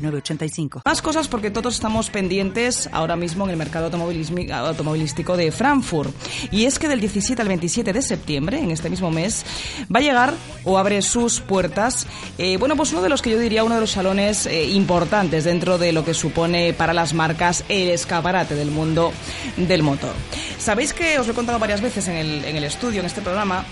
906985. Más cosas porque todos estamos pendientes ahora mismo en el mercado automovilístico de Frankfurt. Y es que del 17 al 27 de septiembre, en este mismo mes, va a llegar o abre sus puertas, eh, bueno, pues uno de los que yo diría uno de los salones eh, importantes dentro de lo que supone para las marcas el escaparate del mundo del motor. Sabéis que os lo he contado varias veces en el estudio, en este programa,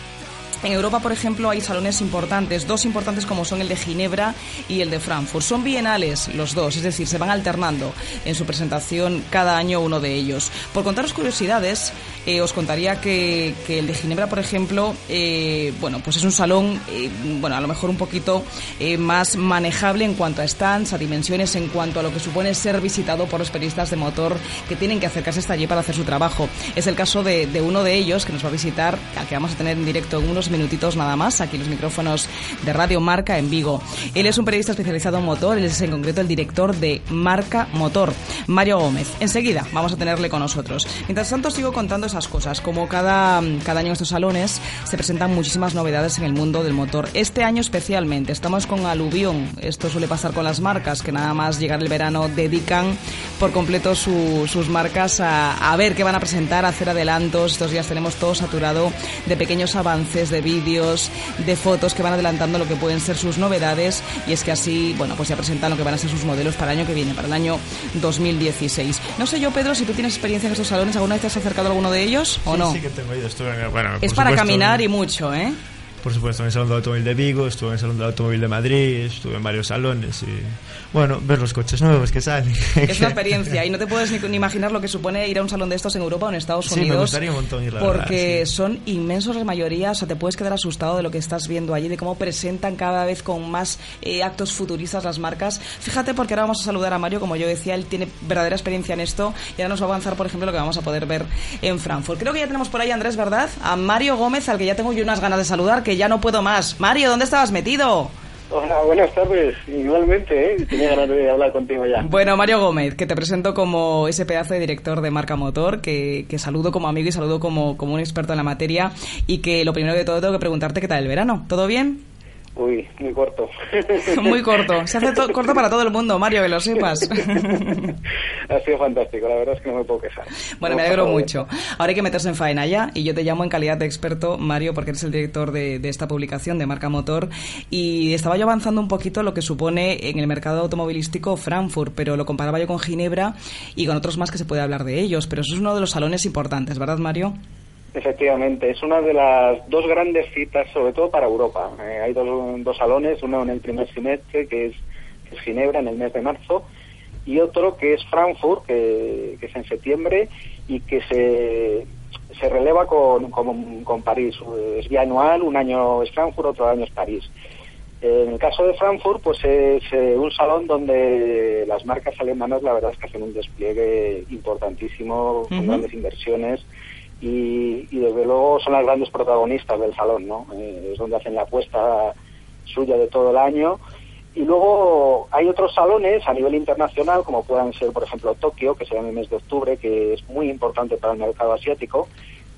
en Europa, por ejemplo, hay salones importantes, dos importantes como son el de Ginebra y el de Frankfurt. Son bienales los dos, es decir, se van alternando en su presentación cada año uno de ellos. Por contaros curiosidades, eh, os contaría que, el de Ginebra, por ejemplo, eh, bueno, pues es un salón, eh, bueno, a lo mejor un poquito más manejable en cuanto a stands, a dimensiones, en cuanto a lo que supone ser visitado por los periodistas de motor que tienen que acercarse hasta allí para hacer su trabajo. Es el caso de, de uno de ellos que nos va a visitar, al que vamos a tener en directo en unos minutitos nada más, aquí los micrófonos de Radio Marca en Vigo. Él es un periodista especializado en motor, él es en concreto el director de Marca Motor, Mario Gómez. Enseguida vamos a tenerle con nosotros. Mientras tanto sigo contando esas cosas, como cada, cada año en estos salones se presentan muchísimas novedades en el mundo del motor. Este año especialmente estamos con aluvión, esto suele pasar con las marcas, que nada más llegar el verano dedican por completo sus marcas a, a ver qué van a presentar, a hacer adelantos. Estos días tenemos todo saturado de pequeños avances, de vídeos, de fotos que van adelantando lo que pueden ser sus novedades y es que así, bueno, pues ya presentan lo que van a ser sus modelos para el año que viene, para el año 2016. No sé yo, Pedro, si tú tienes experiencia en estos salones, ¿alguna vez te has acercado a alguno de ellos o no? Sí, que tengo ido. bueno, es para caminar y mucho, ¿eh? Por supuesto, en el Salón del Automóvil de Vigo, estuve en el Salón del Automóvil de Madrid, estuve en varios salones y, bueno, ver los coches nuevos que salen. Es una experiencia y no te puedes ni, imaginar lo que supone ir a un salón de estos en Europa o en Estados Unidos. Sí, me gustaría un montón ir, Porque son inmensos la mayoría, o sea, te puedes quedar asustado de lo que estás viendo allí, de cómo presentan cada vez con más eh, actos futuristas las marcas. Fíjate, porque ahora vamos a saludar a Mario, como yo decía, él tiene verdadera experiencia en esto y ahora nos va a avanzar, por ejemplo, lo que vamos a poder ver en Frankfurt. Creo que ya tenemos por ahí, Andrés, ¿verdad? A Mario Gómez, al que ya tengo yo unas ganas de saludar, que ya no puedo más. Mario, ¿dónde estabas metido? Hola, buenas tardes. Igualmente, ¿eh? tenía ganas de hablar contigo ya. Bueno, Mario Gómez, que te presento como ese pedazo de director de marca motor, que, que saludo como amigo y saludo como, como un experto en la materia, y que lo primero de todo tengo que preguntarte qué tal el verano. ¿Todo bien? Uy, muy corto. muy corto. Se hace corto para todo el mundo, Mario, que lo sepas. ha sido fantástico, la verdad es que no me puedo quejar. Bueno, me alegro mucho. Ahora hay que meterse en faena ya y yo te llamo en calidad de experto, Mario, porque eres el director de, de esta publicación de Marca Motor y estaba yo avanzando un poquito lo que supone en el mercado automovilístico Frankfurt, pero lo comparaba yo con Ginebra y con otros más que se puede hablar de ellos, pero eso es uno de los salones importantes, ¿verdad, Mario? Efectivamente, es una de las dos grandes citas, sobre todo para Europa. Eh, hay dos, dos, salones, uno en el primer semestre, que es, Ginebra, en el mes de marzo, y otro que es Frankfurt, que, es en septiembre, y que se, se releva con, con, París. Es bianual, un año es Frankfurt, otro año es París. Eh, en el caso de Frankfurt, pues es eh, un salón donde las marcas alemanas, la verdad es que hacen un despliegue importantísimo, con grandes inversiones y, desde luego son las grandes protagonistas del salón, ¿no? Eh, es donde hacen la apuesta suya de todo el año. Y luego hay otros salones a nivel internacional, como puedan ser, por ejemplo, Tokio, que será en el mes de octubre, que es muy importante para el mercado asiático,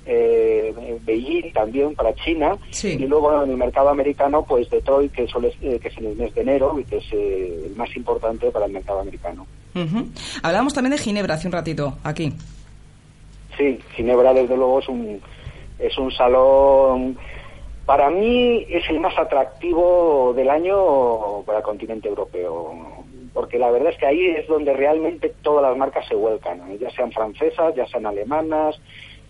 eh, Beijing también para China, y luego en el mercado americano, pues Detroit, que, suele, eh, que es en el mes de enero y que es eh, el más importante para el mercado americano. Hablábamos también de Ginebra hace un ratito, aquí. Sí, Ginebra desde luego es un, es un salón, para mí es el más atractivo del año para el continente europeo, porque la verdad es que ahí es donde realmente todas las marcas se vuelcan, ya sean francesas, ya sean alemanas,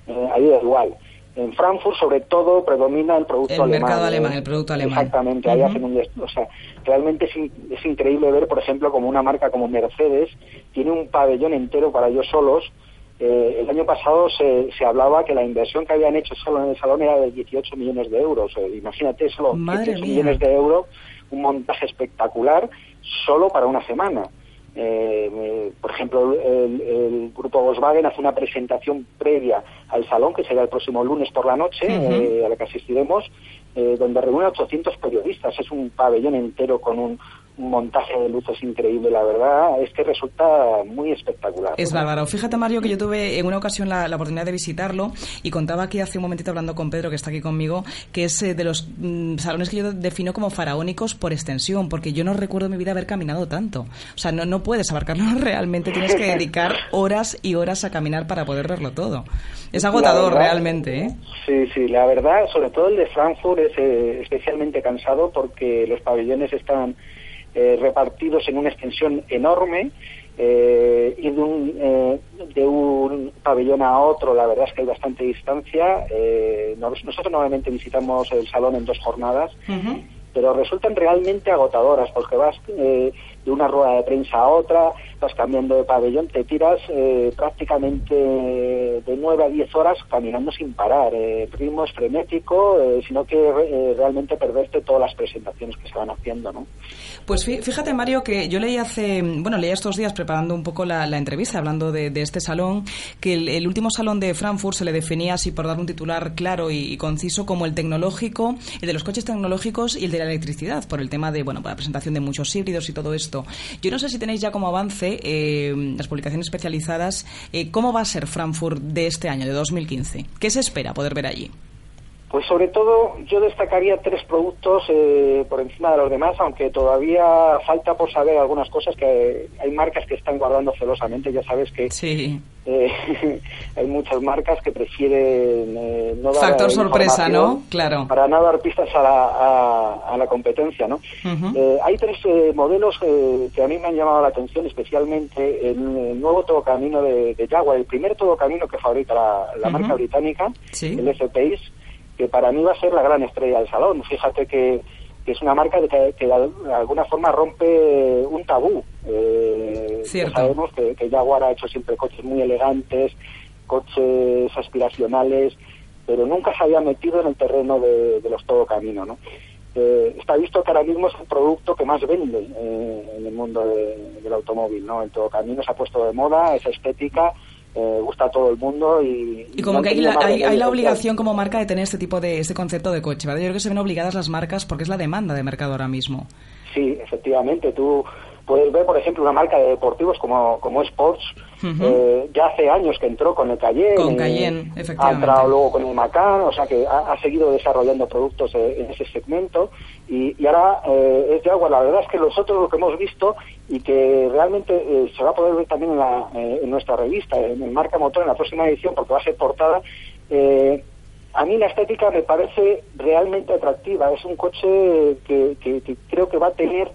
eh, ahí da igual. En Frankfurt, sobre todo, predomina el producto el alemán. El mercado alemán, el producto alemán. Exactamente, ahí hacen un... O sea, realmente es, es increíble ver, por ejemplo, como una marca como Mercedes tiene un pabellón entero para ellos solos, eh, el año pasado se, se, hablaba que la inversión que habían hecho solo en el salón era de 18 millones de euros. Eh, imagínate, solo 18 millones de euros, un montaje espectacular solo para una semana. Eh, por ejemplo, el, grupo Volkswagen hace una presentación previa al salón, que será el próximo lunes por la noche, a la que asistiremos, donde reúne a 800 periodistas. Es un pabellón entero con un, un montaje de luces increíble, la verdad, es que resulta muy espectacular. Es bárbaro. Fíjate, Mario, que yo tuve en una ocasión la, oportunidad de visitarlo y contaba aquí hace un momentito hablando con Pedro, que está aquí conmigo, que es eh, de los mm, salones que yo defino como faraónicos por extensión, porque yo no recuerdo en mi vida haber caminado tanto. O sea, no, no puedes abarcarlo realmente, tienes que dedicar horas y horas a caminar para poder verlo todo. Es agotador realmente, ¿eh? Sí, sí, la verdad, sobre todo el de Frankfurt es eh, especialmente cansado porque los pabellones están eh, repartidos en una extensión enorme eh, y de un, eh, de un pabellón a otro la verdad es que hay bastante distancia. nosotros normalmente visitamos el salón en dos jornadas, pero resultan realmente agotadoras porque vas de una rueda de prensa a otra, vas cambiando de pabellón, te tiras prácticamente de 9 a 10 horas caminando sin parar. el ritmo es frenético, sino que realmente perderte todas las presentaciones que se van haciendo. ¿no? Pues fíjate, Mario, que yo leí hace, bueno, leí estos días preparando un poco la, entrevista, hablando de, este salón, que el, último salón de Frankfurt se le definía así, por dar un titular claro y, conciso, como el tecnológico, el de los coches tecnológicos y el de la electricidad, por el tema de, bueno, la presentación de muchos híbridos y todo Yo no sé si tenéis ya como avance eh, las publicaciones especializadas, eh, ¿cómo va a ser Frankfurt de este año, de 2015? ¿Qué se espera poder ver allí? Pues sobre todo yo destacaría tres productos eh, por encima de los demás, aunque todavía falta por saber algunas cosas que hay marcas que están guardando celosamente. Ya sabes que eh, hay muchas marcas que prefieren eh, no dar factor sorpresa, ¿no? Claro. Para no dar pistas a la, a, la competencia, ¿no? hay tres modelos que a mí me han llamado la atención, especialmente el, nuevo todocamino de, de, Jaguar, el primer todocamino que fabrica la, marca británica, el F-Pace que para mí va a ser la gran estrella del salón. Fíjate que, es una marca que, que, de alguna forma rompe un tabú. Eh, sabemos que, Jaguar ha hecho siempre coches muy elegantes, coches aspiracionales, pero nunca se había metido en el terreno de, los todo camino, ¿no? Eh, está visto que ahora mismo es el producto que más vende eh, en el mundo del automóvil, ¿no? El todo camino se ha puesto de moda, esa estética, eh, gusta a todo el mundo y... Y como que hay la, hay, la, obligación como marca de tener este tipo de este concepto de coche, ¿verdad? Yo creo que se ven obligadas las marcas porque es la demanda de mercado ahora mismo. Sí, efectivamente. Tú puedes ver, por ejemplo, una marca de deportivos como, como Sports, eh, ya hace años que entró con el Cayenne. Con Cayenne. Ha entrado luego con el Macan, o sea que ha, seguido desarrollando productos eh, en ese segmento. Y, y ahora eh, es de agua. La verdad es que nosotros lo que hemos visto y que realmente se va a poder ver también en, la, en nuestra revista, en el Marca Motor, en la próxima edición, porque va a ser portada. a mí la estética me parece realmente atractiva. Es un coche que, que creo que va a tener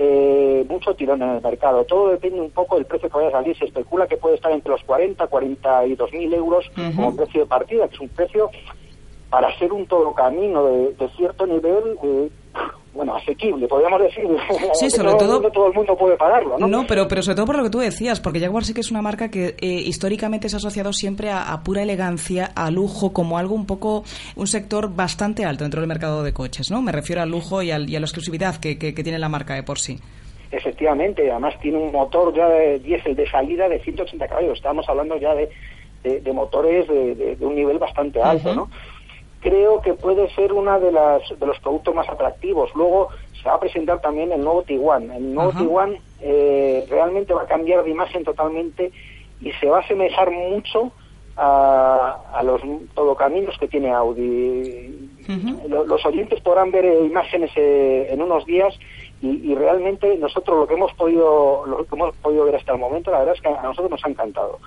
eh, mucho tirón en el mercado. Todo depende un poco del precio que vaya a salir. Se especula que puede estar entre los 40 42 mil euros como precio de partida, que es un precio para ser un todo camino de, cierto nivel. Eh, bueno, asequible, podríamos decir. Sí, sobre todo, todo el mundo puede pagarlo, ¿no? No, pero, pero sobre todo por lo que tú decías, porque Jaguar sí que es una marca que eh, históricamente se ha asociado siempre a, pura elegancia, a lujo, como algo un poco, un sector bastante alto dentro del mercado de coches, ¿no? Me refiero al lujo y, al, y a la exclusividad que, que, tiene la marca de por sí. Efectivamente, además tiene un motor ya de diésel de salida de 180 caballos. Estamos hablando ya de, de, motores de, un nivel bastante alto, ¿no? Creo que puede ser uno de, las, de los productos más atractivos. Luego se va a presentar también el nuevo Tiguan. El nuevo Tiguan eh, realmente va a cambiar de imagen totalmente y se va a asemejar mucho a, a los todocaminos que tiene Audi. los, oyentes podrán ver eh, imágenes eh, en unos días y, y, realmente nosotros lo que hemos podido lo que hemos podido ver hasta el momento la verdad es que a nosotros nos ha encantado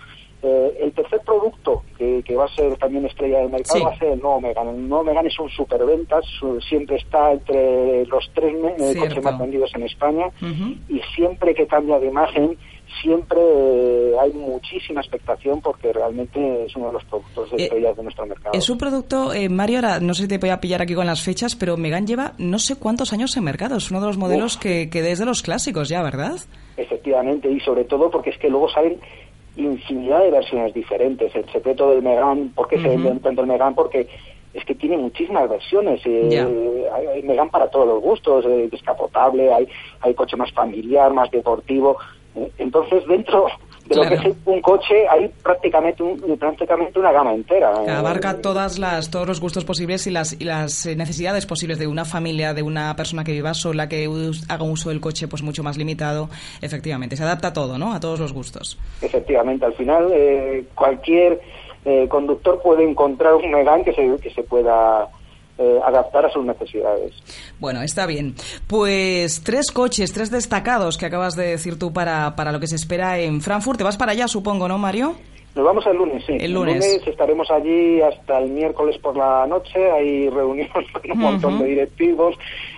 eh, el tercer producto que, va a ser también estrella del mercado va a ser el nuevo Megan. El nuevo Megan es un superventas, siempre está entre los tres eh, coches más vendidos en España y siempre que cambia de imagen siempre eh, hay muchísima expectación porque realmente es uno de los productos de estrellas de nuestro mercado. Es un producto, Mario, ahora no sé si te voy a pillar aquí con las fechas, pero Megan lleva no sé cuántos años en mercado. Es uno de los modelos que, que desde los clásicos ya, ¿verdad? Efectivamente, y sobre todo porque es que luego salen infinidad de versiones diferentes. El secreto del Megan, ¿por qué se vende tanto el Megan? Porque es que tiene muchísimas versiones. Eh, hay, Megan para todos los gustos, eh, descapotable, hay, hay coche más familiar, más deportivo. Eh, Entonces, dentro de lo que es un coche hay prácticamente, un- prácticamente una gama entera. Eh, abarca todas las, todos los gustos posibles y las, y las eh, necesidades posibles de una familia, de una persona que viva sola, que haga un uso del coche pues mucho más limitado. Efectivamente, se adapta a todo, ¿no? A todos los gustos. Efectivamente, al final eh, cualquier eh, conductor puede encontrar un Megane que se, que se pueda eh, adaptar a sus necesidades. Bueno, está bien. Pues tres coches, tres destacados que acabas de decir tú para, para lo que se espera en Frankfurt. Te vas para allá, supongo, ¿no, Mario? Nos vamos el lunes, sí. El lunes. estaremos allí hasta el miércoles por la noche. Hay reunión con un montón de directivos.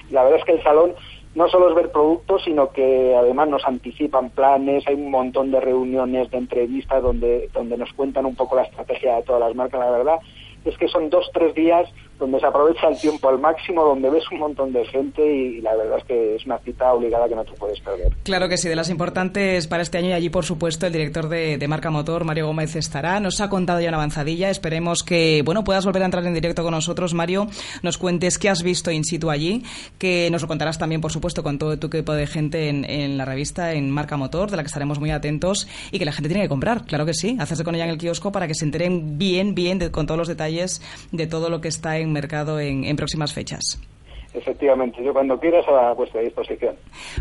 La verdad es que el salón no solo es ver productos, sino que además nos anticipan planes. Hay un montón de reuniones, de entrevistas donde, donde nos cuentan un poco la estrategia de todas las marcas. La verdad es que son dos, tres días donde se aprovecha el tiempo al máximo, donde ves un montón de gente y, la verdad es que es una cita obligada que no te puedes perder. Claro que sí, de las importantes para este año y allí, por supuesto, el director de, de Marca Motor, Mario Gómez, estará. Nos ha contado ya una avanzadilla. Esperemos que, bueno, puedas volver a entrar en directo con nosotros, Mario. Nos cuentes qué has visto in situ allí, que nos lo contarás también, por supuesto, con todo tu equipo de gente en, en la revista, en Marca Motor, de la que estaremos muy atentos y que la gente tiene que comprar. Claro que sí, hacerse con ella en el kiosco para que se enteren bien, bien, de- con todos los detalles de todo lo que está en mercado en, en próximas fechas. Efectivamente, yo cuando quieras a vuestra disposición.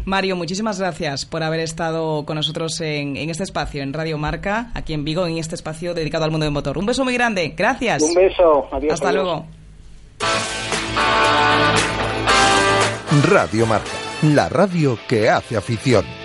Mario, muchísimas gracias por haber estado con nosotros en, en este espacio, en Radio Marca, aquí en Vigo, en este espacio dedicado al mundo del motor. Un beso muy grande, gracias. Un beso, adiós. Hasta adiós. luego. Radio Marca, la radio que hace afición.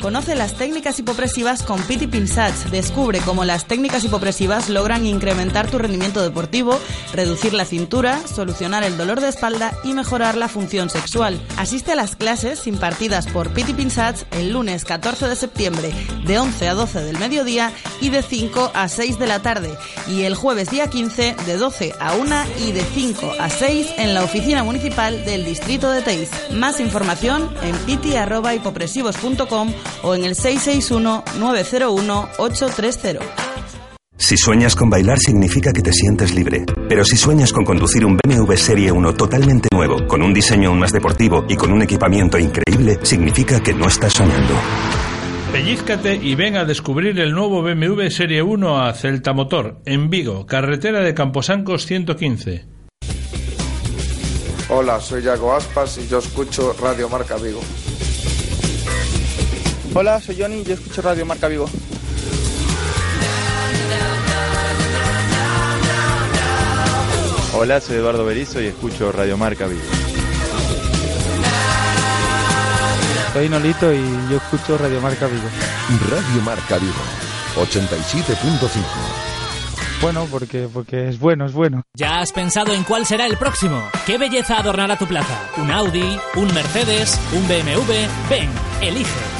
Conoce las técnicas hipopresivas con Pity Pinsats. Descubre cómo las técnicas hipopresivas logran incrementar tu rendimiento deportivo, reducir la cintura, solucionar el dolor de espalda y mejorar la función sexual. Asiste a las clases impartidas por Pity Pinsats el lunes 14 de septiembre de 11 a 12 del mediodía y de 5 a 6 de la tarde y el jueves día 15 de 12 a 1 y de 5 a 6 en la oficina municipal del distrito de Teiz. Más información en piti.hipopresivos.com o en el 661-901-830. Si sueñas con bailar significa que te sientes libre. Pero si sueñas con conducir un BMW Serie 1 totalmente nuevo, con un diseño aún más deportivo y con un equipamiento increíble, significa que no estás soñando. Pellízcate y ven a descubrir el nuevo BMW Serie 1 a Celta Motor, en Vigo, carretera de Camposancos 115. Hola, soy Yago Aspas y yo escucho Radio Marca Vigo. Hola, soy Johnny y yo escucho Radio Marca Vigo. Hola, soy Eduardo Berizo y escucho Radio Marca Vigo. Soy Nolito y yo escucho Radio Marca Vigo. Radio Marca Vigo, 87.5. Bueno, porque, porque es bueno, es bueno. ¿Ya has pensado en cuál será el próximo? ¿Qué belleza adornará tu plaza? ¿Un Audi? ¿Un Mercedes? ¿Un BMW? Ven, elige.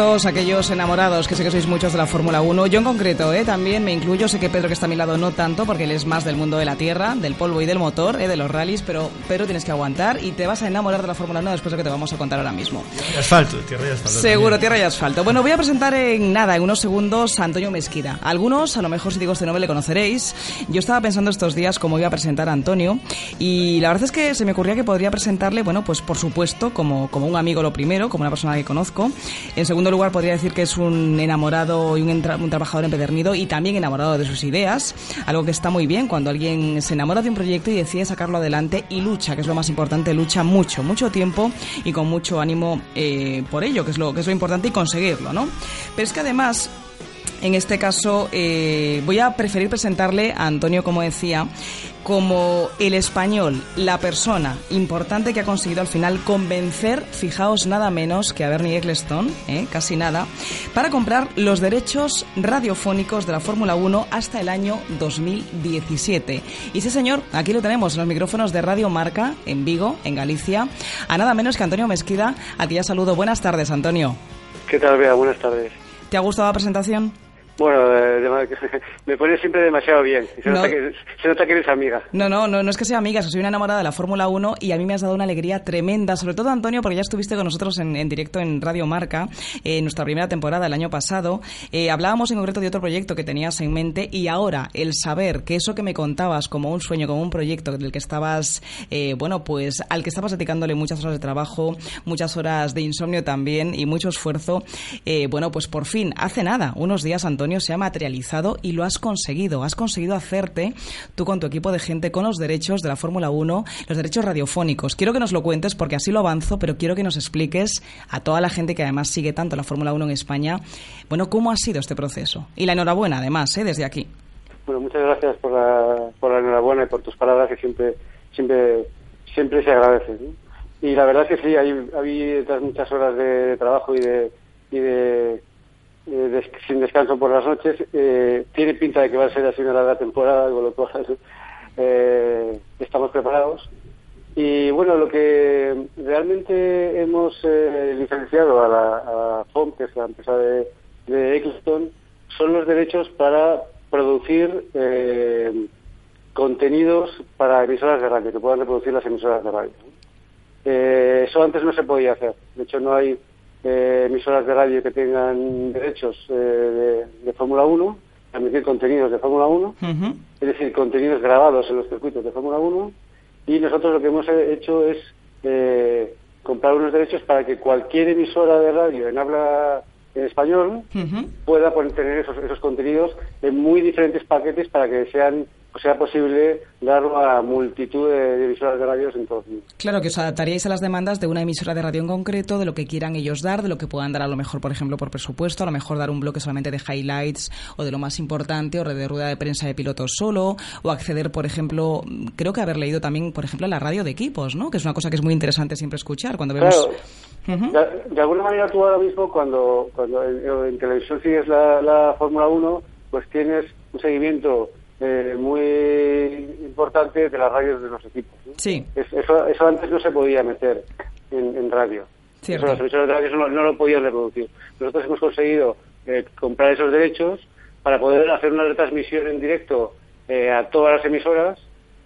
Todos aquellos enamorados, que sé que sois muchos de la Fórmula 1. Yo en concreto, ¿eh? también me incluyo. Sé que Pedro, que está a mi lado, no tanto, porque él es más del mundo de la tierra, del polvo y del motor, ¿eh? de los rallies, pero, pero tienes que aguantar y te vas a enamorar de la Fórmula 1 después de lo que te vamos a contar ahora mismo. Y asfalto, tierra y asfalto. Seguro, también. tierra y asfalto. Bueno, voy a presentar en nada, en unos segundos, a Antonio Mesquida. Algunos, a lo mejor si digo este nombre, le conoceréis. Yo estaba pensando estos días cómo iba a presentar a Antonio y la verdad es que se me ocurría que podría presentarle, bueno, pues por supuesto, como, como un amigo lo primero, como una persona que conozco. En segundo lugar, podría decir que es un enamorado y un, un trabajador empedernido y también enamorado de sus ideas, algo que está muy bien cuando alguien se enamora de un proyecto y decide sacarlo adelante y lucha, que es lo más importante, lucha mucho, mucho tiempo y con mucho ánimo eh, por ello, que es, lo, que es lo importante y conseguirlo, ¿no? Pero es que además En este caso, eh, voy a preferir presentarle a Antonio, como decía, como el español, la persona importante que ha conseguido al final convencer, fijaos nada menos que a Bernie Ecclestone, ¿eh? casi nada, para comprar los derechos radiofónicos de la Fórmula 1 hasta el año 2017. Y ese señor, aquí lo tenemos en los micrófonos de Radio Marca, en Vigo, en Galicia, a nada menos que Antonio Mesquida. A ti ya saludo. Buenas tardes, Antonio. ¿Qué tal, Bea? Buenas tardes. ¿Te ha gustado la presentación? Bueno, eh, me pone siempre demasiado bien. Se, nota que, se, nota que, eres amiga. No, no, no, no es que sea amiga, soy una enamorada de la Fórmula 1 y a mí me has dado una alegría tremenda, sobre todo Antonio, porque ya estuviste con nosotros en, directo en Radio Marca, eh, en nuestra primera temporada el año pasado. Eh, hablábamos en concreto de otro proyecto que tenías en mente y ahora el saber que eso que me contabas como un sueño, como un proyecto del que estabas, bueno, pues al que estabas dedicándole muchas horas de trabajo, muchas horas de insomnio también y mucho esfuerzo, bueno, pues por fin, hace nada, unos días, Antonio, se ha materializado y lo has conseguido. Has conseguido hacerte tú con tu equipo de gente con los derechos de la Fórmula 1, los derechos radiofónicos. Quiero que nos lo cuentes porque así lo avanzo, pero quiero que nos expliques a toda la gente que además sigue tanto la Fórmula 1 en España, bueno, cómo ha sido este proceso. Y la enhorabuena, además, ¿eh? desde aquí. Bueno, muchas gracias por la, por la enhorabuena y por tus palabras que siempre, siempre, siempre se agradecen. Y la verdad es que sí, hay, habido muchas horas de trabajo y de, y de eh, sin descanso por las noches. Eh, tiene pinta de que va a ser así una larga temporada, con lo cual eh, estamos preparados. Y bueno, lo que realmente hemos licenciado a la FOM, que es la empresa de, de Eccleston, son los derechos para producir contenidos para emisoras de radio, que puedan reproducir las emisoras de radio. eso antes no se podía hacer. De hecho, no hay eh, emisoras de radio que tengan derechos eh, de, Fórmula 1, emitir contenidos de Fórmula 1, es decir, contenidos grabados en los circuitos de Fórmula 1, y nosotros lo que hemos hecho es eh, comprar unos derechos para que cualquier emisora de radio en habla en español pueda tener esos, esos contenidos en muy diferentes paquetes para que sean sea posible darlo a multitud de, emisoras de radios en todo el mundo. Claro, que os adaptaríais a las demandas de una emisora de radio en concreto, de lo que quieran ellos dar, de lo que puedan dar a lo mejor, por ejemplo, por presupuesto, a lo mejor dar un bloque solamente de highlights o de lo más importante, o de rueda de prensa de pilotos solo, o acceder, por ejemplo, creo que haber leído también, por ejemplo, la radio de equipos, ¿no? Que es una cosa que es muy interesante siempre escuchar cuando vemos... de, alguna manera tú ahora mismo, cuando, cuando en, televisión sigues la, la Fórmula 1, pues tienes un seguimiento eh, muy importante de las radios de los equipos. Sí. eso, eso antes no se podía meter en, radio. Eso las emisoras de radio no, lo podían reproducir. Nosotros hemos conseguido eh, comprar esos derechos para poder hacer una retransmisión en directo eh, a todas las emisoras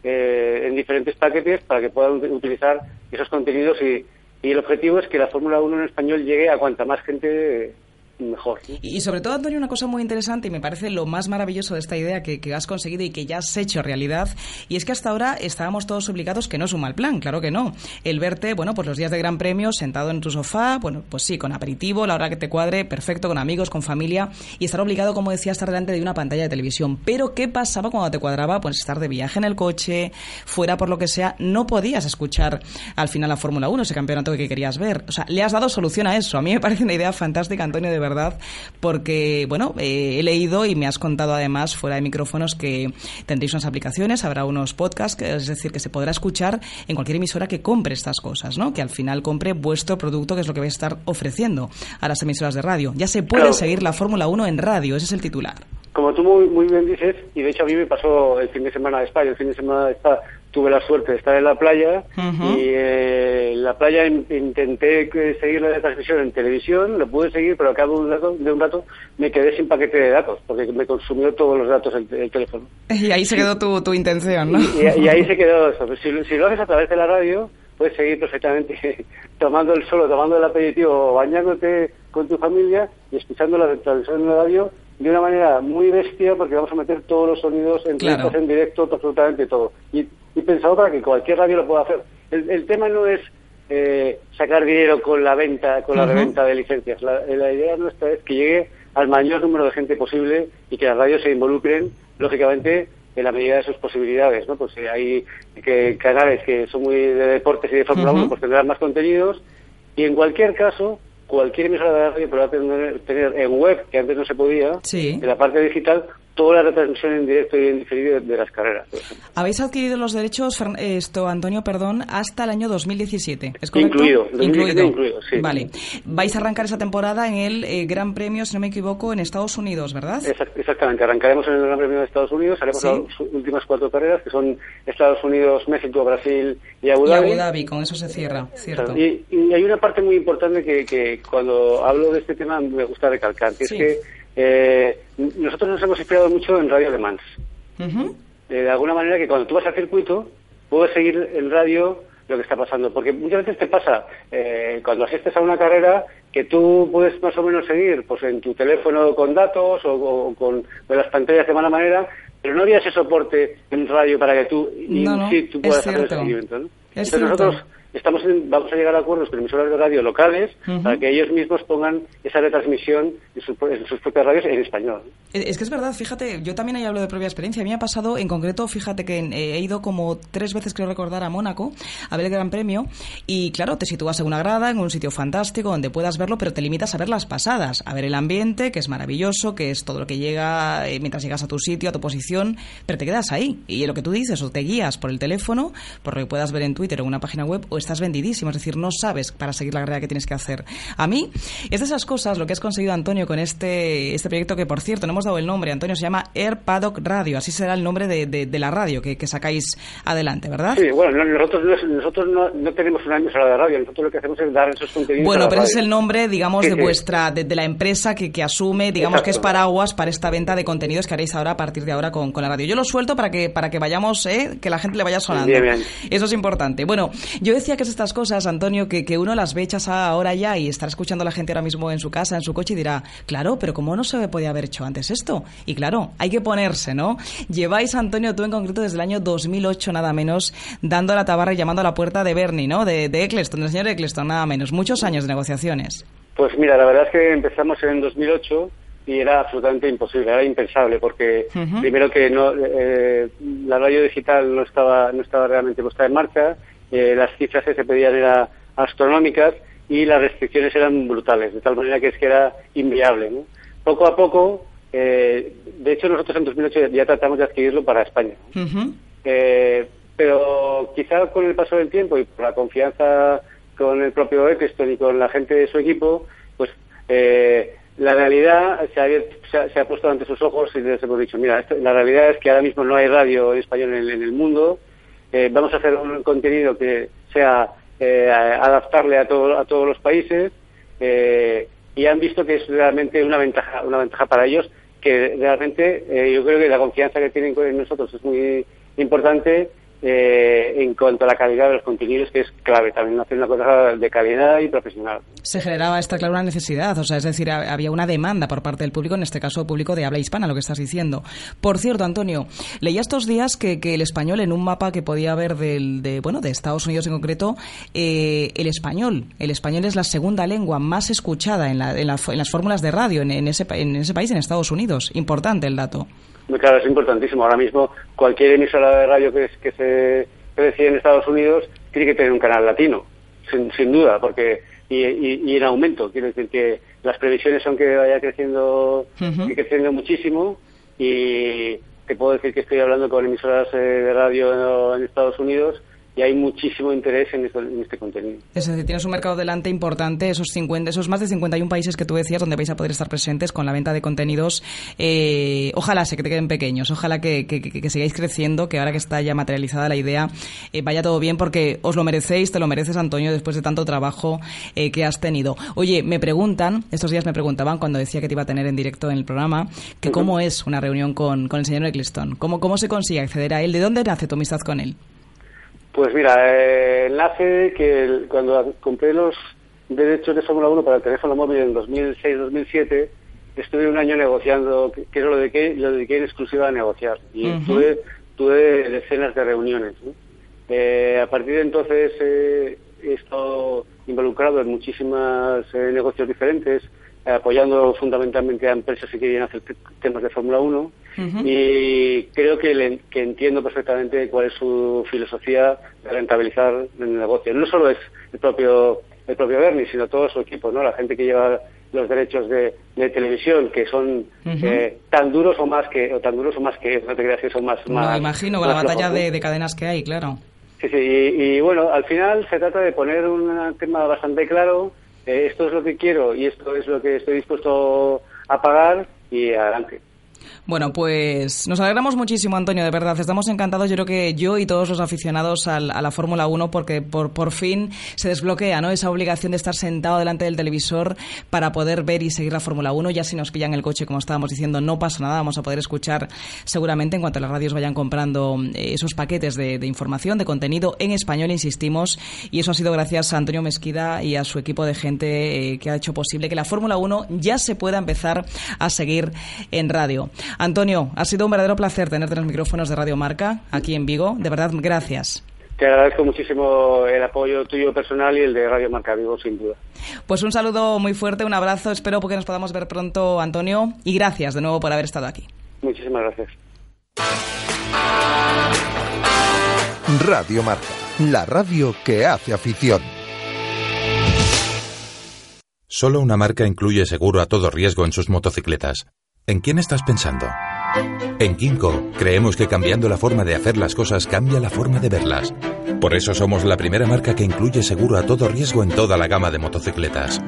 en diferentes paquetes para que puedan utilizar esos contenidos y, y el objetivo es que la Fórmula 1 en español llegue a cuanta más gente mejor. Y, sobre todo, Antonio, una cosa muy interesante y me parece lo más maravilloso de esta idea que, has conseguido y que ya has hecho realidad, y es que hasta ahora estábamos todos obligados, que no es un mal plan, claro que no, el verte, bueno, pues los días de Gran Premio sentado en tu sofá, bueno, pues sí, con aperitivo, la hora que te cuadre, perfecto, con amigos, con familia, y estar obligado, como decía, a estar delante de una pantalla de televisión. Pero, ¿qué pasaba cuando te cuadraba? Pues estar de viaje en el coche, fuera por lo que sea, no podías escuchar al final la Fórmula 1, ese campeonato que querías ver. O sea, le has dado solución a eso. A mí me parece una idea fantástica, Antonio, de verdad, porque, bueno, eh, he leído y me has contado además fuera de micrófonos que tendréis unas aplicaciones, habrá unos podcasts, es decir, que se podrá escuchar en cualquier emisora que compre estas cosas, ¿no? Que al final compre vuestro producto, que es lo que vais a estar ofreciendo a las emisoras de radio. Ya se puede seguir la Fórmula 1 en radio, ese es el titular. Como tú muy, muy bien dices, y de hecho a mí me pasó el fin de semana de España, el fin de semana de España tuve la suerte de estar en la playa y eh, en la playa intenté seguir la transmisión en televisión, lo pude seguir, pero al cabo de un, rato, de un rato me quedé sin paquete de datos, porque me consumió todos los datos el, teléfono. Y ahí se quedó tu, tu intención, ¿no? Y, ahí se quedó eso. Si, si, lo haces a través de la radio, puedes seguir perfectamente tomando el solo, tomando el aperitivo, bañándote con tu familia y escuchando la transmisión en la radio de una manera muy bestia porque vamos a meter todos los sonidos en, en directo, absolutamente todo. Y, y, pensado para que cualquier radio lo pueda hacer. El, tema no es eh, sacar dinero con la venta, con la reventa de licencias. La, la, idea nuestra es que llegue al mayor número de gente posible y que las radios se involucren, lógicamente, en la medida de sus posibilidades, ¿no? Pues si hay que canales que son muy de deportes y de Fórmula 1, pues tendrán más contenidos y en cualquier caso cualquier emisora de radio podrá tener, tener en web, que antes no se podía, Sí. en la parte digital, toda la retransmisión en directo y en diferido de las carreras. Habéis adquirido los derechos, esto, Antonio, perdón, hasta el año 2017. ¿Es correcto? Incluido, 2017 incluido, sí. Vale. Vais a arrancar esa temporada en el eh, Gran Premio, si no me equivoco, en Estados Unidos, ¿verdad? Exact- Exactamente, arrancaremos en el Gran Premio de Estados Unidos, haremos Sí. las últimas cuatro carreras, que son Estados Unidos, México, Brasil y Abu Y Dhabi. Abu Dhabi, con eso se cierra, cierto. Y, y hay una parte muy importante que, que cuando hablo de este tema me gusta recalcar, que Sí. es que eh, nosotros nos hemos inspirado mucho en Radio Le Mans. Eh, de alguna manera que cuando tú vas al circuito puedes seguir en radio lo que está pasando. Porque muchas veces te pasa, eh, cuando asistes a una carrera, que tú puedes más o menos seguir pues en tu teléfono con datos o, o con con las pantallas de mala manera, pero no había ese soporte en radio para que tú, y No, no, sí, tú puedas hacer el seguimiento. ¿no? Es Entonces cierto. nosotros estamos en- vamos a llegar a acuerdos con emisoras de radio locales para que ellos mismos pongan esa retransmisión en sus propias radios en español. Eh, Es que es verdad, fíjate, yo también ahí hablo de propia experiencia. A mí me ha pasado, en concreto, fíjate que eh, he ido como tres veces, creo recordar, a Mónaco a ver el Gran Premio. Y claro, te sitúas en una grada, en un sitio fantástico, donde puedas verlo, pero te limitas a ver las pasadas, a ver el ambiente, que es maravilloso, que es todo lo que llega eh, mientras llegas a tu sitio, a tu posición, pero te quedas ahí. Y lo que tú dices, o te guías por el teléfono, por lo que puedas ver en Twitter o en una página web, o estás vendidísimo. Es decir, no sabes para seguir la carrera que tienes que hacer. A mí, es de esas cosas lo que has conseguido, Antonio, con este, este proyecto que, por cierto, no hemos dado el nombre, Antonio, se llama Air Paddock Radio. Así será el nombre de, de- de la radio que, que sacáis adelante, ¿verdad? Sí, bueno, no- nosotros, no, nosotros no, no tenemos una emisora de radio, nosotros lo que hacemos es dar esos contenidos. a Bueno, la pero ese es radio. el nombre, digamos, Sí, de sí. vuestra, de, de la empresa que, que asume, digamos, que es Exacto. paraguas para esta venta de contenidos que haréis ahora a partir de ahora con, con la radio. Yo lo suelto para que, para que vayamos, eh, que la gente le vaya sonando. Bien, bien. Eso es importante. Bueno, yo decía que es estas cosas, Antonio, que, que uno las ve hechas ahora ya y estará escuchando a la gente ahora mismo en su casa, en su coche y dirá, claro, pero ¿cómo no se podía haber hecho antes esto? Y claro, hay que ponerse, ¿no? Lleváis, Antonio, tú en concreto desde el año 2008 nada menos, dando a la tabarra y llamando a la puerta de Bernie, ¿no? De, de Eccleston, del señor Eccleston, nada menos. Muchos años de negociaciones. Pues mira, la verdad es que empezamos en 2008 y era absolutamente imposible, era impensable, porque primero que no, eh, la radio digital no estaba, no estaba realmente puesta en marcha, eh, las cifras que se pedían eran astronómicas y las restricciones eran brutales, de tal manera que es que era inviable. ¿no? Poco a poco, eh, de hecho nosotros en 2008 ya, ya tratamos de adquirirlo para España. Eh, pero quizá con el paso del tiempo y por la confianza con el propio Eccleston y con la gente de su equipo, pues eh, la realidad se ha, se ha- se ha puesto ante sus ojos y les hemos dicho, mira, esto- la realidad es que ahora mismo no hay radio en español en el mundo, eh, vamos a hacer un contenido que sea eh, adaptable a, todo- a todos los países eh, y han visto que es realmente una ventaja, una ventaja para ellos que realmente eh, yo creo que la confianza que tienen con nosotros es muy importante eh, en cuanto a la calidad de los contenidos, que es clave también hacer una cosa de calidad y profesional. Se generaba esta claro una necesidad, o sea, es decir, ha- había una demanda por parte del público, en este caso público de habla hispana, lo que estás diciendo. Por cierto, Antonio, leía estos días que, que el español en un mapa que podía haber del, de, bueno, de Estados Unidos en concreto, eh, el español, el español es la segunda lengua más escuchada en, la- en la- en las fórmulas de radio en, en ese, en ese país, en Estados Unidos. Importante el dato. Claro, es importantísimo. Ahora mismo cualquier emisora de radio que, que se que decide en Estados Unidos tiene que tener un canal latino, sin, sin duda, porque y, y- y en aumento. Quiero decir que las previsiones son que vaya creciendo, creciendo muchísimo y te puedo decir que estoy hablando con emisoras eh, de radio en Estados Unidos y hay muchísimo interés en, esto- en este contenido. Es decir, tienes un mercado delante importante, esos 50, esos más de 51 países que tú decías donde vais a poder estar presentes con la venta de contenidos. Eh, ojalá se que te queden pequeños, ojalá que, que- que- sigáis creciendo, que ahora que está ya materializada la idea, eh, vaya todo bien porque os lo merecéis, te lo mereces, Antonio, después de tanto trabajo eh, que has tenido. Oye, me preguntan, estos días me preguntaban cuando decía que te iba a tener en directo en el programa, que cómo es una reunión con, con el señor Eccleston, cómo, cómo se consigue acceder a él, de dónde nace tu amistad con él. Pues mira, eh, nace que el- cuando compré los derechos de Fórmula 1 para el teléfono móvil en 2006-2007, estuve un año negociando, que, que lo dediqué, lo dediqué en exclusiva a negociar. Y tuve, tuve decenas de reuniones. ¿no? Eh, a partir de entonces eh, he estado involucrado en muchísimos negocios diferentes, eh, apoyando fundamentalmente a empresas que quieren hacer te- temas de Fórmula 1 y creo que, le- que entiendo perfectamente cuál es su filosofía de rentabilizar el negocio. No solo es el propio el propio Bernie, sino todo su equipo, ¿no? La gente que lleva los derechos de, de televisión, que son eh, tan duros o más que, o tan duros o más que, no te creas que son más, No, más imagino, con la batalla de cadenas que hay, claro. Sí, sí, y, y bueno, al final se trata de poner un tema bastante claro, eh, esto es lo que quiero y esto es lo que estoy dispuesto a pagar y adelante. Bueno, pues nos alegramos muchísimo, Antonio, de verdad. Estamos encantados, yo creo que yo y todos los aficionados a la Fórmula 1, porque por, por fin se desbloquea ¿no? esa obligación de estar sentado delante del televisor para poder ver y seguir la Fórmula 1. Ya si nos pillan el coche, como estábamos diciendo, no pasa nada. Vamos a poder escuchar seguramente en cuanto las radios vayan comprando eh, esos paquetes de, información, de contenido en español, insistimos. Y eso ha sido gracias a Antonio Mesquida y a su equipo de gente eh, que ha hecho posible que la Fórmula 1 ya se pueda empezar a seguir en radio. Antonio, ha sido un verdadero placer tenerte en los micrófonos de Radio Marca aquí en Vigo. De verdad, gracias. Te agradezco muchísimo el apoyo tuyo personal y el de Radio Marca Vigo, sin duda. Pues un saludo muy fuerte, un abrazo. Espero que nos podamos ver pronto, Antonio. Y gracias de nuevo por haber estado aquí. Muchísimas gracias. Radio Marca, la radio que hace afición. Solo una marca incluye seguro a todo riesgo en sus motocicletas. ¿En quién estás pensando? En Kimco creemos que cambiando la forma de hacer las cosas cambia la forma de verlas. Por eso somos la primera marca que incluye seguro a todo riesgo en toda la gama de motocicletas.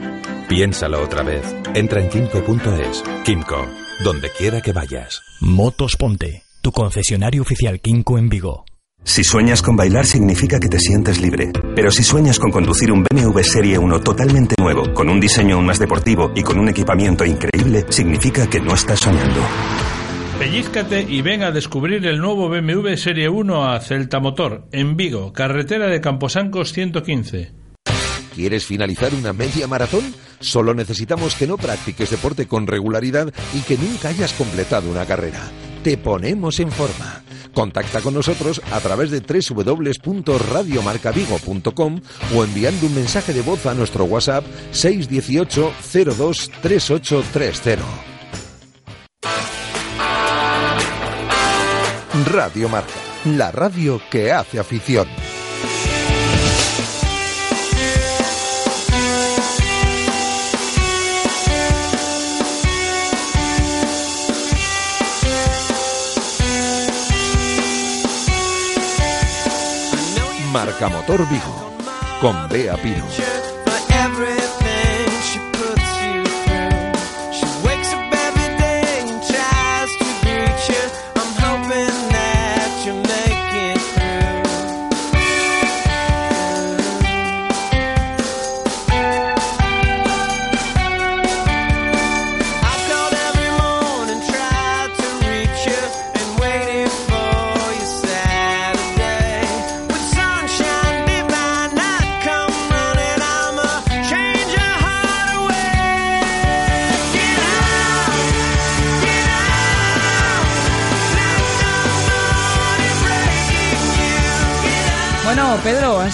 Piénsalo otra vez. Entra en kimco.es. Kimco, donde quiera que vayas. Motos Ponte, tu concesionario oficial Kinko en Vigo. Si sueñas con bailar significa que te sientes libre. Pero si sueñas con conducir un BMW Serie 1 totalmente nuevo, con un diseño aún más deportivo y con un equipamiento increíble, significa que no estás soñando. Pellízcate y ven a descubrir el nuevo BMW Serie 1 a Celta Motor, en Vigo, carretera de Camposancos 115. ¿Quieres finalizar una media maratón? Solo necesitamos que no practiques deporte con regularidad y que nunca hayas completado una carrera. Te ponemos en forma. Contacta con nosotros a través de www.radiomarcavigo.com o enviando un mensaje de voz a nuestro WhatsApp 618 02 3830. Radio Marca, la radio que hace afición. Marca Motor Vigo, con Bea Pino.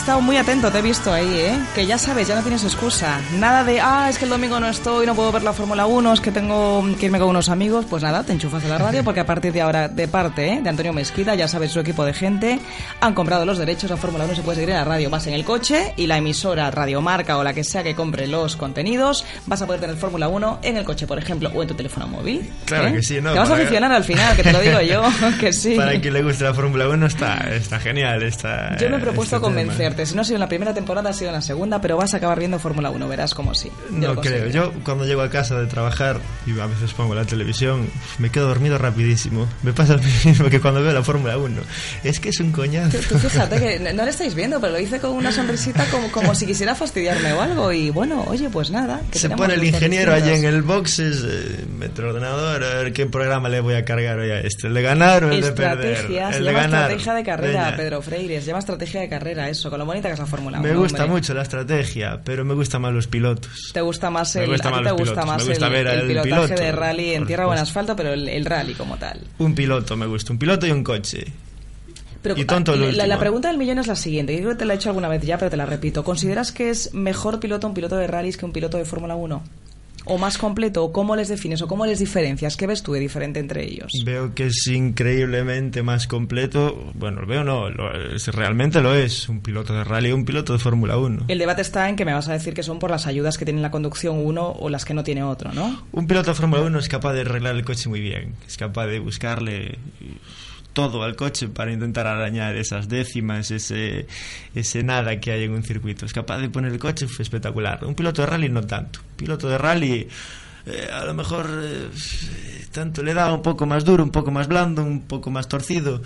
Estado muy atento, te he visto ahí, ¿eh? Que ya sabes, ya no tienes excusa. Nada de, ah, es que el domingo no estoy, no puedo ver la Fórmula 1, es que tengo que irme con unos amigos. Pues nada, te enchufas a la radio porque a partir de ahora, de parte ¿eh? de Antonio Mezquita, ya sabes, su equipo de gente han comprado los derechos. La Fórmula 1 se puede seguir en la radio. Vas en el coche y la emisora Radiomarca o la que sea que compre los contenidos, vas a poder tener Fórmula 1 en el coche, por ejemplo, o en tu teléfono móvil. Claro ¿eh? que sí, ¿no? Te vas a aficionar al final, que te lo digo yo, que sí. Para quien le guste la Fórmula 1 está, está genial. Está, Yo me he propuesto este tema. convencerte. Si no ha sido en la primera temporada, ha sido en la segunda, pero vas a acabar viendo Fórmula 1, verás como sí. No creo. Yo cuando llego a casa de trabajar y a veces pongo la televisión, me quedo dormido rapidísimo. Me pasa lo mismo que cuando veo la Fórmula 1. Es que es un coñazo. Tú fíjate que no- no le estáis viendo, pero lo hice con una sonrisita como, como si quisiera fastidiarme o algo. Y bueno, oye, pues nada. que Se pone el ingeniero allí en el boxes, eh, mete el ordenador, a ver qué programa le voy a cargar hoy a este. ¿El de ganar o el de perder? El de ganar. estrategia de carrera. Pedro Freire. Se llama estrategia de carrera, eso, con lo bonita que es la Fórmula 1. Me gusta hombre. mucho la estrategia, pero me gustan más los pilotos. Te gusta más el, gusta más te gusta pilotos, más gusta el, el pilotaje piloto, de rally en tierra o en asfalto, pero el, el rally como tal. Un piloto me gusta, un piloto y un coche. Pero y tonto el la, último. la pregunta del millón es la siguiente. Yo creo que te la he hecho alguna vez ya, pero te la repito. ¿Consideras que es mejor piloto un piloto de rallies que un piloto de Fórmula 1? ¿O más completo? ¿O cómo les defines? ¿O cómo les diferencias? ¿Qué ves tú de diferente entre ellos? Veo que es increíblemente más completo. Bueno, lo veo no, lo, es- realmente lo es. Un piloto de rally, un piloto de Fórmula 1. El debate está en que me vas a decir que son por las ayudas que tiene la conducción uno o las que no tiene otro, ¿no? Un piloto de Fórmula 1 es capaz de arreglar el coche muy bien. Es capaz de buscarle todo al coche para intentar arañar esas décimas, ese, ese nada que hay en un circuito. Es capaz de poner el coche uf, espectacular. Un piloto de rally no tanto. Un piloto de rally eh, a lo mejor eh, tanto le da un poco más duro, un poco más blando, un poco más torcido.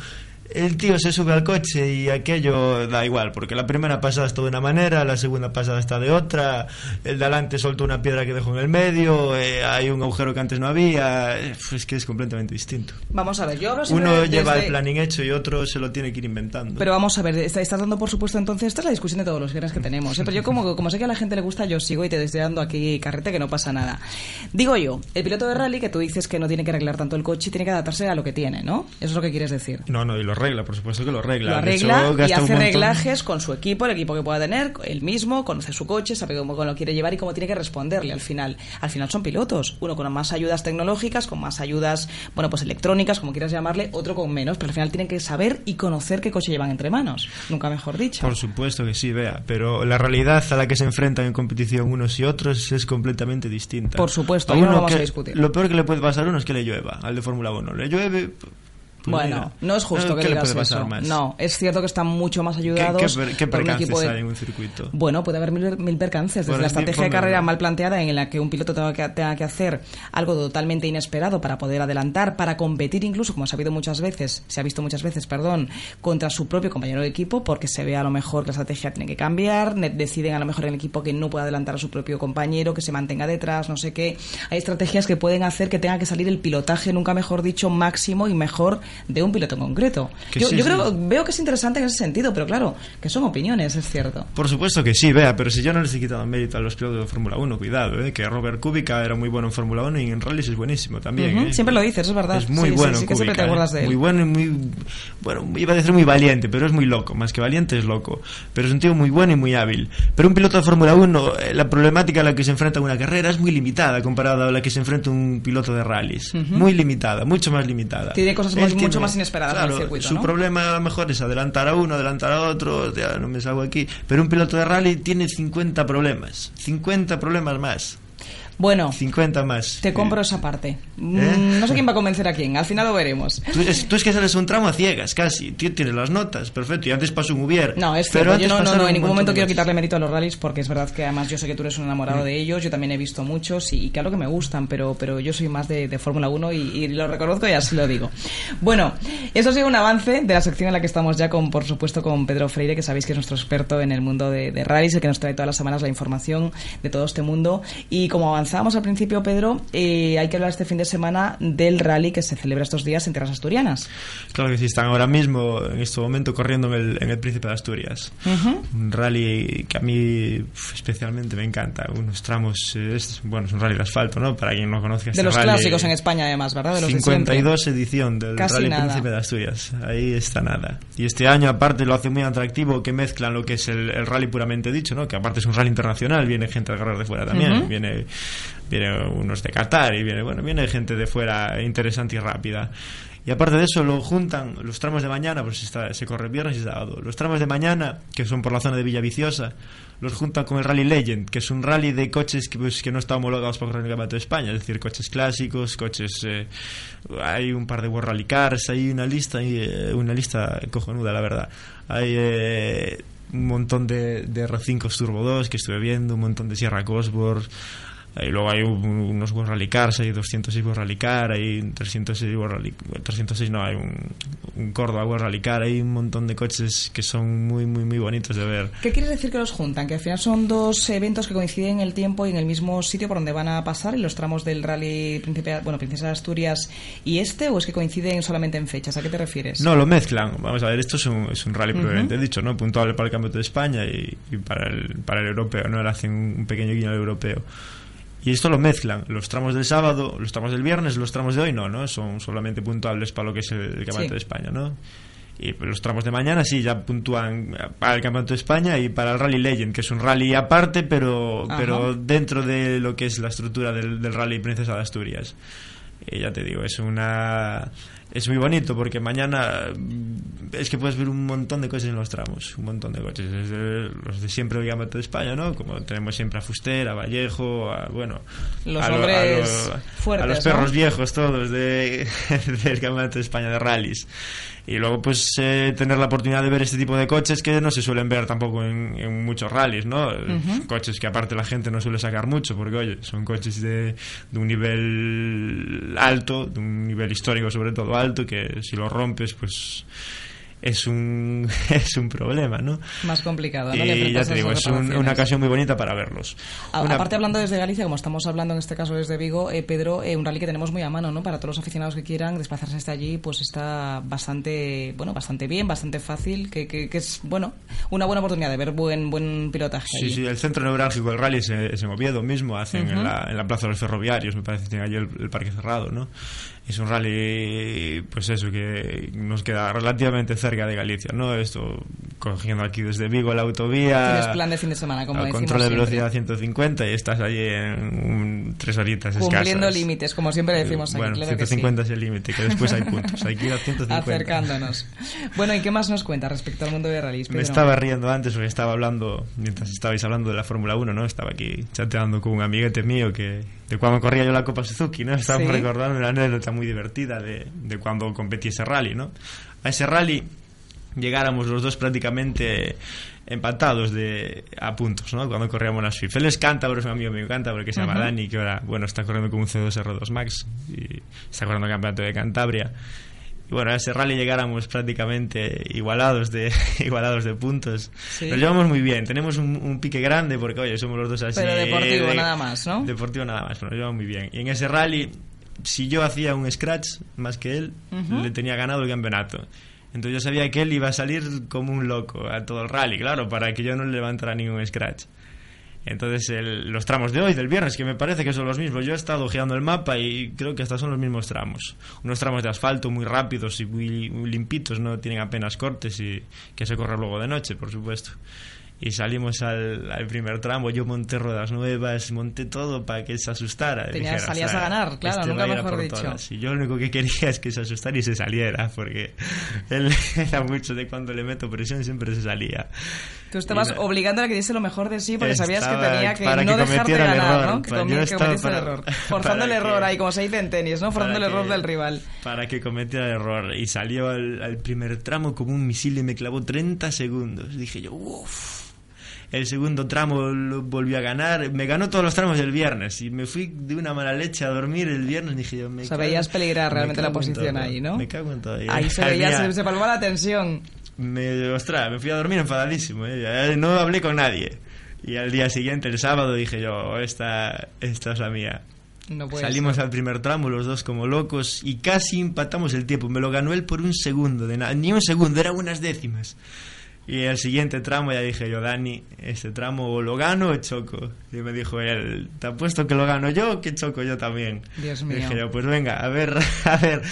El tío se sube al coche y aquello da igual, porque la primera pasada está de una manera, la segunda pasada está de otra, el de adelante soltó una piedra que dejó en el medio, eh, hay un agujero que antes no había, eh, es que es completamente distinto. Vamos a ver, yo hablo Uno desde- lleva el planning hecho y otro se lo tiene que ir inventando. Pero vamos a ver, está- estás dando por supuesto entonces, esta es la discusión de todos los viernes que tenemos. ¿eh? Pero yo como, como sé que a la gente le gusta, yo sigo y te estoy dando aquí carrete que no pasa nada. Digo yo, el piloto de rally que tú dices que no tiene que arreglar tanto el coche, tiene que adaptarse a lo que tiene, ¿no? Eso es lo que quieres decir. No, no, y lo arregla, por supuesto que lo arregla. Lo hecho, arregla y hace reglajes con su equipo, el equipo que pueda tener, él mismo, conoce su coche, sabe cómo lo quiere llevar y cómo tiene que responderle al final. Al final son pilotos, uno con más ayudas tecnológicas, con más ayudas, bueno, pues electrónicas, como quieras llamarle, otro con menos, pero al final tienen que saber y conocer qué coche llevan entre manos, nunca mejor dicho. Por supuesto que sí, vea, pero la realidad a la que se enfrentan en competición unos y otros es completamente distinta. Por supuesto, A ahí no uno lo vamos que- a discutir. Lo peor que le puede pasar a uno es que le llueva, al de Fórmula 1. Le llueve... bueno, no es justo ¿qué que le digas eso. más? No, es cierto que están mucho más ¿Qué, ayudados qué, qué un percances de- hay en un circuito? Bueno, puede haber mil, mil percances. Desde Bueno, la estrategia de carrera mal planteada en la que un piloto tenga que, tenga que hacer algo totalmente inesperado para poder adelantar, para competir incluso, como se ha habido muchas veces, se ha visto muchas veces, perdón, contra su propio compañero de equipo, porque se ve a lo mejor que la estrategia tiene que cambiar, deciden a lo mejor en el equipo que no puede adelantar a su propio compañero, que se mantenga detrás, no sé qué. Hay estrategias que pueden hacer que tenga que salir el pilotaje, nunca mejor dicho, máximo y mejor de un piloto en concreto. Que yo sí, yo sí. creo, veo que es interesante en ese sentido, pero claro, que son opiniones, es cierto. Por supuesto que sí, vea, pero si yo no les he quitado mérito a los pilotos de Fórmula 1, cuidado, ¿eh? que Robert Kubica era muy bueno en Fórmula 1 y en rallies es buenísimo también. Ujú, ¿eh? Siempre lo dices, es verdad. Es muy Sí, bueno. sí que siempre te Kubica, ¿eh? acuerdas de él. Muy bueno y muy. Bueno, iba a decir muy valiente, pero es muy loco. Más que valiente es loco. Pero es un tío muy bueno y muy hábil. Pero un piloto de Fórmula 1, eh, la problemática a la que se enfrenta en una carrera es muy limitada comparada a la que se enfrenta un piloto de rallies. Ujú. Muy limitada, mucho más limitada. Tiene cosas Él muy- mucho más inesperadas en el circuito, Su ¿no? problema a lo mejor es adelantar a uno, adelantar a otro, ya no me salgo aquí. Pero un piloto de rally tiene 50 problemas. 50 problemas más. Bueno, 50 más. te compro esa parte. Mm, ¿Eh? No sé quién va a convencer a quién, al final lo veremos. Tú es, tú es que sales un tramo a ciegas, casi. Tú tienes las notas, perfecto. Y antes pasó un Ubier. No, es pero cierto. Yo no, no, no, en ningún momento quiero quitarle mérito a los rallies porque es verdad que además yo sé que tú eres un enamorado Mm. de ellos. Yo también he visto muchos y, y claro que me gustan, pero, pero yo soy más de, de Fórmula 1 y, y lo reconozco y así lo digo. Bueno, eso ha sido un avance de la sección en la que estamos ya con, por supuesto, con Pedro Freire, que sabéis que es nuestro experto en el mundo de, de rallies, el que nos trae todas las semanas la información de todo este mundo. Y como avanzábamos al principio, Pedro, eh, hay que hablar este fin de semana del rally que se celebra estos días en tierras asturianas. Claro que sí, están ahora mismo, en este momento, corriendo en el, en el Príncipe de Asturias. Ujú. Un rally que a mí especialmente me encanta. Unos tramos, eh, es, bueno, es un rally de asfalto, ¿no? Para quien no conozca este De los rally, clásicos en España, además, ¿verdad? De los de siempre. 52 edición del Casi Rally nada. Príncipe de Asturias. Ahí está nada. Y este año, aparte, lo hace muy atractivo que mezclan lo que es el, el rally puramente dicho, ¿no? Que aparte es un rally internacional, viene gente de carreras de fuera también. Ujú. Viene, viene unos de Qatar y viene, bueno, viene gente de fuera interesante y rápida. Y aparte de eso, lo juntan los tramos de mañana, pues está, se corre viernes y sábado. Los tramos de mañana, que son por la zona de Villaviciosa, los juntan con el Rally Legend, que es un rally de coches que, pues, que no están homologados para correr en el Campeonato de España, es decir, coches clásicos, coches. eh, hay un par de World Rally Cars, hay una lista, hay, eh, una lista cojonuda, la verdad. Hay. eh, un montón de, de R5 Turbo 2 que estuve viendo, un montón de Sierra Cosworth, y luego hay un- unos World Rally Cars, hay 206 World Rally Car, hay un 306 World Rally 306 no, hay un, un Córdoba World Rally Car, hay un montón de coches que son muy, muy, muy bonitos de ver. ¿Qué quieres decir que los juntan? Que al final son dos eventos que coinciden en el tiempo y en el mismo sitio por donde van a pasar en los tramos del rally Príncipe, bueno, Princesa de Asturias y este, o es que coinciden solamente en fechas? ¿A qué te refieres? No, lo mezclan. Vamos a ver, esto es un, es un rally Ujú. propiamente dicho, ¿no? Puntuable para el Campeonato de España y, y para, el, para el europeo, ¿no? Le hacen un pequeño guiño al europeo. Y esto lo mezclan. Los tramos del sábado, los tramos del viernes, los tramos de hoy no, ¿no? Son solamente puntuables para lo que es el, el Campeonato Sí. de España, ¿no? Y pues, los tramos de mañana sí ya puntúan para el Campeonato de España y para el Rally Legend, que es un rally aparte, pero, Ajá. pero dentro de lo que es la estructura del, del Rally Princesa de Asturias. Y ya te digo, es una es muy bonito porque mañana mm, es que puedes ver un montón de coches en los tramos, un montón de coches, desde los de siempre del Campeonato de España, ¿no? Como tenemos siempre a Fuster, a Vallejo, a bueno, Los a, lo- a hombres lo- fuertes, a los ¿no? perros viejos todos de, del Campeonato de España de rallies. Y luego, pues, eh, tener la oportunidad de ver este tipo de coches que no se suelen ver tampoco en, en muchos rallies, ¿no? Coches que aparte la gente no suele sacar mucho, porque, oye, son coches de, de un nivel alto, de un nivel histórico sobre todo alto, que si lo rompes, pues es un, es un problema, ¿no? Más complicado, ¿no? Y ya te digo, es un- una ocasión muy bonita para verlos. A- Una- Aparte, hablando desde Galicia, como estamos hablando en este caso desde Vigo, eh, Pedro, eh, un rally que tenemos muy a mano, ¿no? Para todos los aficionados que quieran desplazarse hasta allí, pues está bastante, bueno, bastante bien, bastante fácil, que, que- que es, bueno, una buena oportunidad de ver buen, buen pilotaje. Sí, allí. sí, el centro neurálgico del rally es en Oviedo mismo, hacen Ujú. en, la, en la plaza de los ferroviarios, me parece que tiene allí el, el parque cerrado, ¿no? Es un rally, pues eso, que nos queda relativamente cerca de Galicia, ¿no? Esto, cogiendo aquí desde Vigo la autovía... Tienes plan de fin de semana, como decimos control de siempre. velocidad 150 y estás allí en un- tres horitas Cumpliendo escasas. límites, como siempre decimos aquí, Bueno, claro que sí. 150 es el límite, que después hay puntos. Hay que ir a 150. Acercándonos. Bueno, ¿y qué más nos cuenta respecto al mundo de rallies, Me estaba riendo antes porque estaba hablando, mientras estabais hablando de la Fórmula 1, ¿no? Estaba aquí chateando con un amiguete mío que de cuando corría yo la Copa Suzuki, ¿no? Estábamos Sí. recordando una anécdota muy divertida de, de cuando competí ese rally, ¿no? A ese rally llegáramos los dos prácticamente empatados de a puntos, ¿no? Cuando corríamos las FIF. Él es cántabro, es un amigo mío cántabro que se llama Ujú. Dani, que ahora, bueno, está corriendo con un C2 R2 Max y está corriendo el campeonato de Cantabria. Y bueno, a ese rally llegáramos prácticamente igualados de igualados de puntos. Sí. Nos llevamos muy bien, tenemos un, un pique grande porque, oye, somos los dos así. Pero deportivo de- nada más, ¿no? Deportivo nada más, pero nos llevamos muy bien. Y en ese rally, si yo hacía un scratch más que él, le tenía ganado el campeonato. Entonces yo sabía que él iba a salir como un loco a todo el rally, claro, para que yo no le levantara ningún scratch. Entonces el- los tramos de hoy, del viernes, que me parece que son los mismos. Yo he estado ojeando el mapa y creo que hasta son los mismos tramos. Unos tramos de asfalto muy rápidos y muy, muy limpitos, no tienen apenas cortes y que se corre luego de noche, por supuesto. Y salimos al, al primer tramo, yo monté ruedas nuevas, monté todo para que se asustara. Tenías- Dijera, salías a "Ostras, ganar, claro, este nunca mejor dicho". todas". Y yo lo único que quería es que se asustara y se saliera, porque él era mucho de cuando le meto presión siempre se salía. Tú estabas na- obligando a que diese lo mejor de sí porque sabías que tenía que para no que dejarte el ganar, error, ¿no? Que, para- que cometiese el para- error. Forzando el error ahí, como se dice en tenis, ¿no? Forzando el error que- del rival. Para que cometiera el error. Y salió al, al primer tramo como un misil y me clavó 30 segundos. Dije yo, uff. El segundo tramo lo volvió a ganar. Me ganó todos los tramos del viernes. Y me fui de una mala leche a dormir el viernes. Dije yo, me O sea, cago- veías peligrar me realmente la posición todo. ahí, ¿no? Me cago en todo. Ahí se veía, se, se palpaba la tensión. me, ostras, me fui a dormir enfadadísimo. ¿eh? No hablé con nadie. Y al día siguiente, el sábado, dije yo, esta, esta es la mía. No Salimos ser. al primer tramo, los dos como locos, y casi empatamos el tiempo. Me lo ganó él por un segundo, de ni un segundo, eran unas décimas. Y el siguiente tramo ya dije yo, Dani, este tramo o lo gano o choco. Y me dijo él, te apuesto que lo gano yo o que choco yo también. Dios mío. Dije yo, pues venga, a ver, a ver,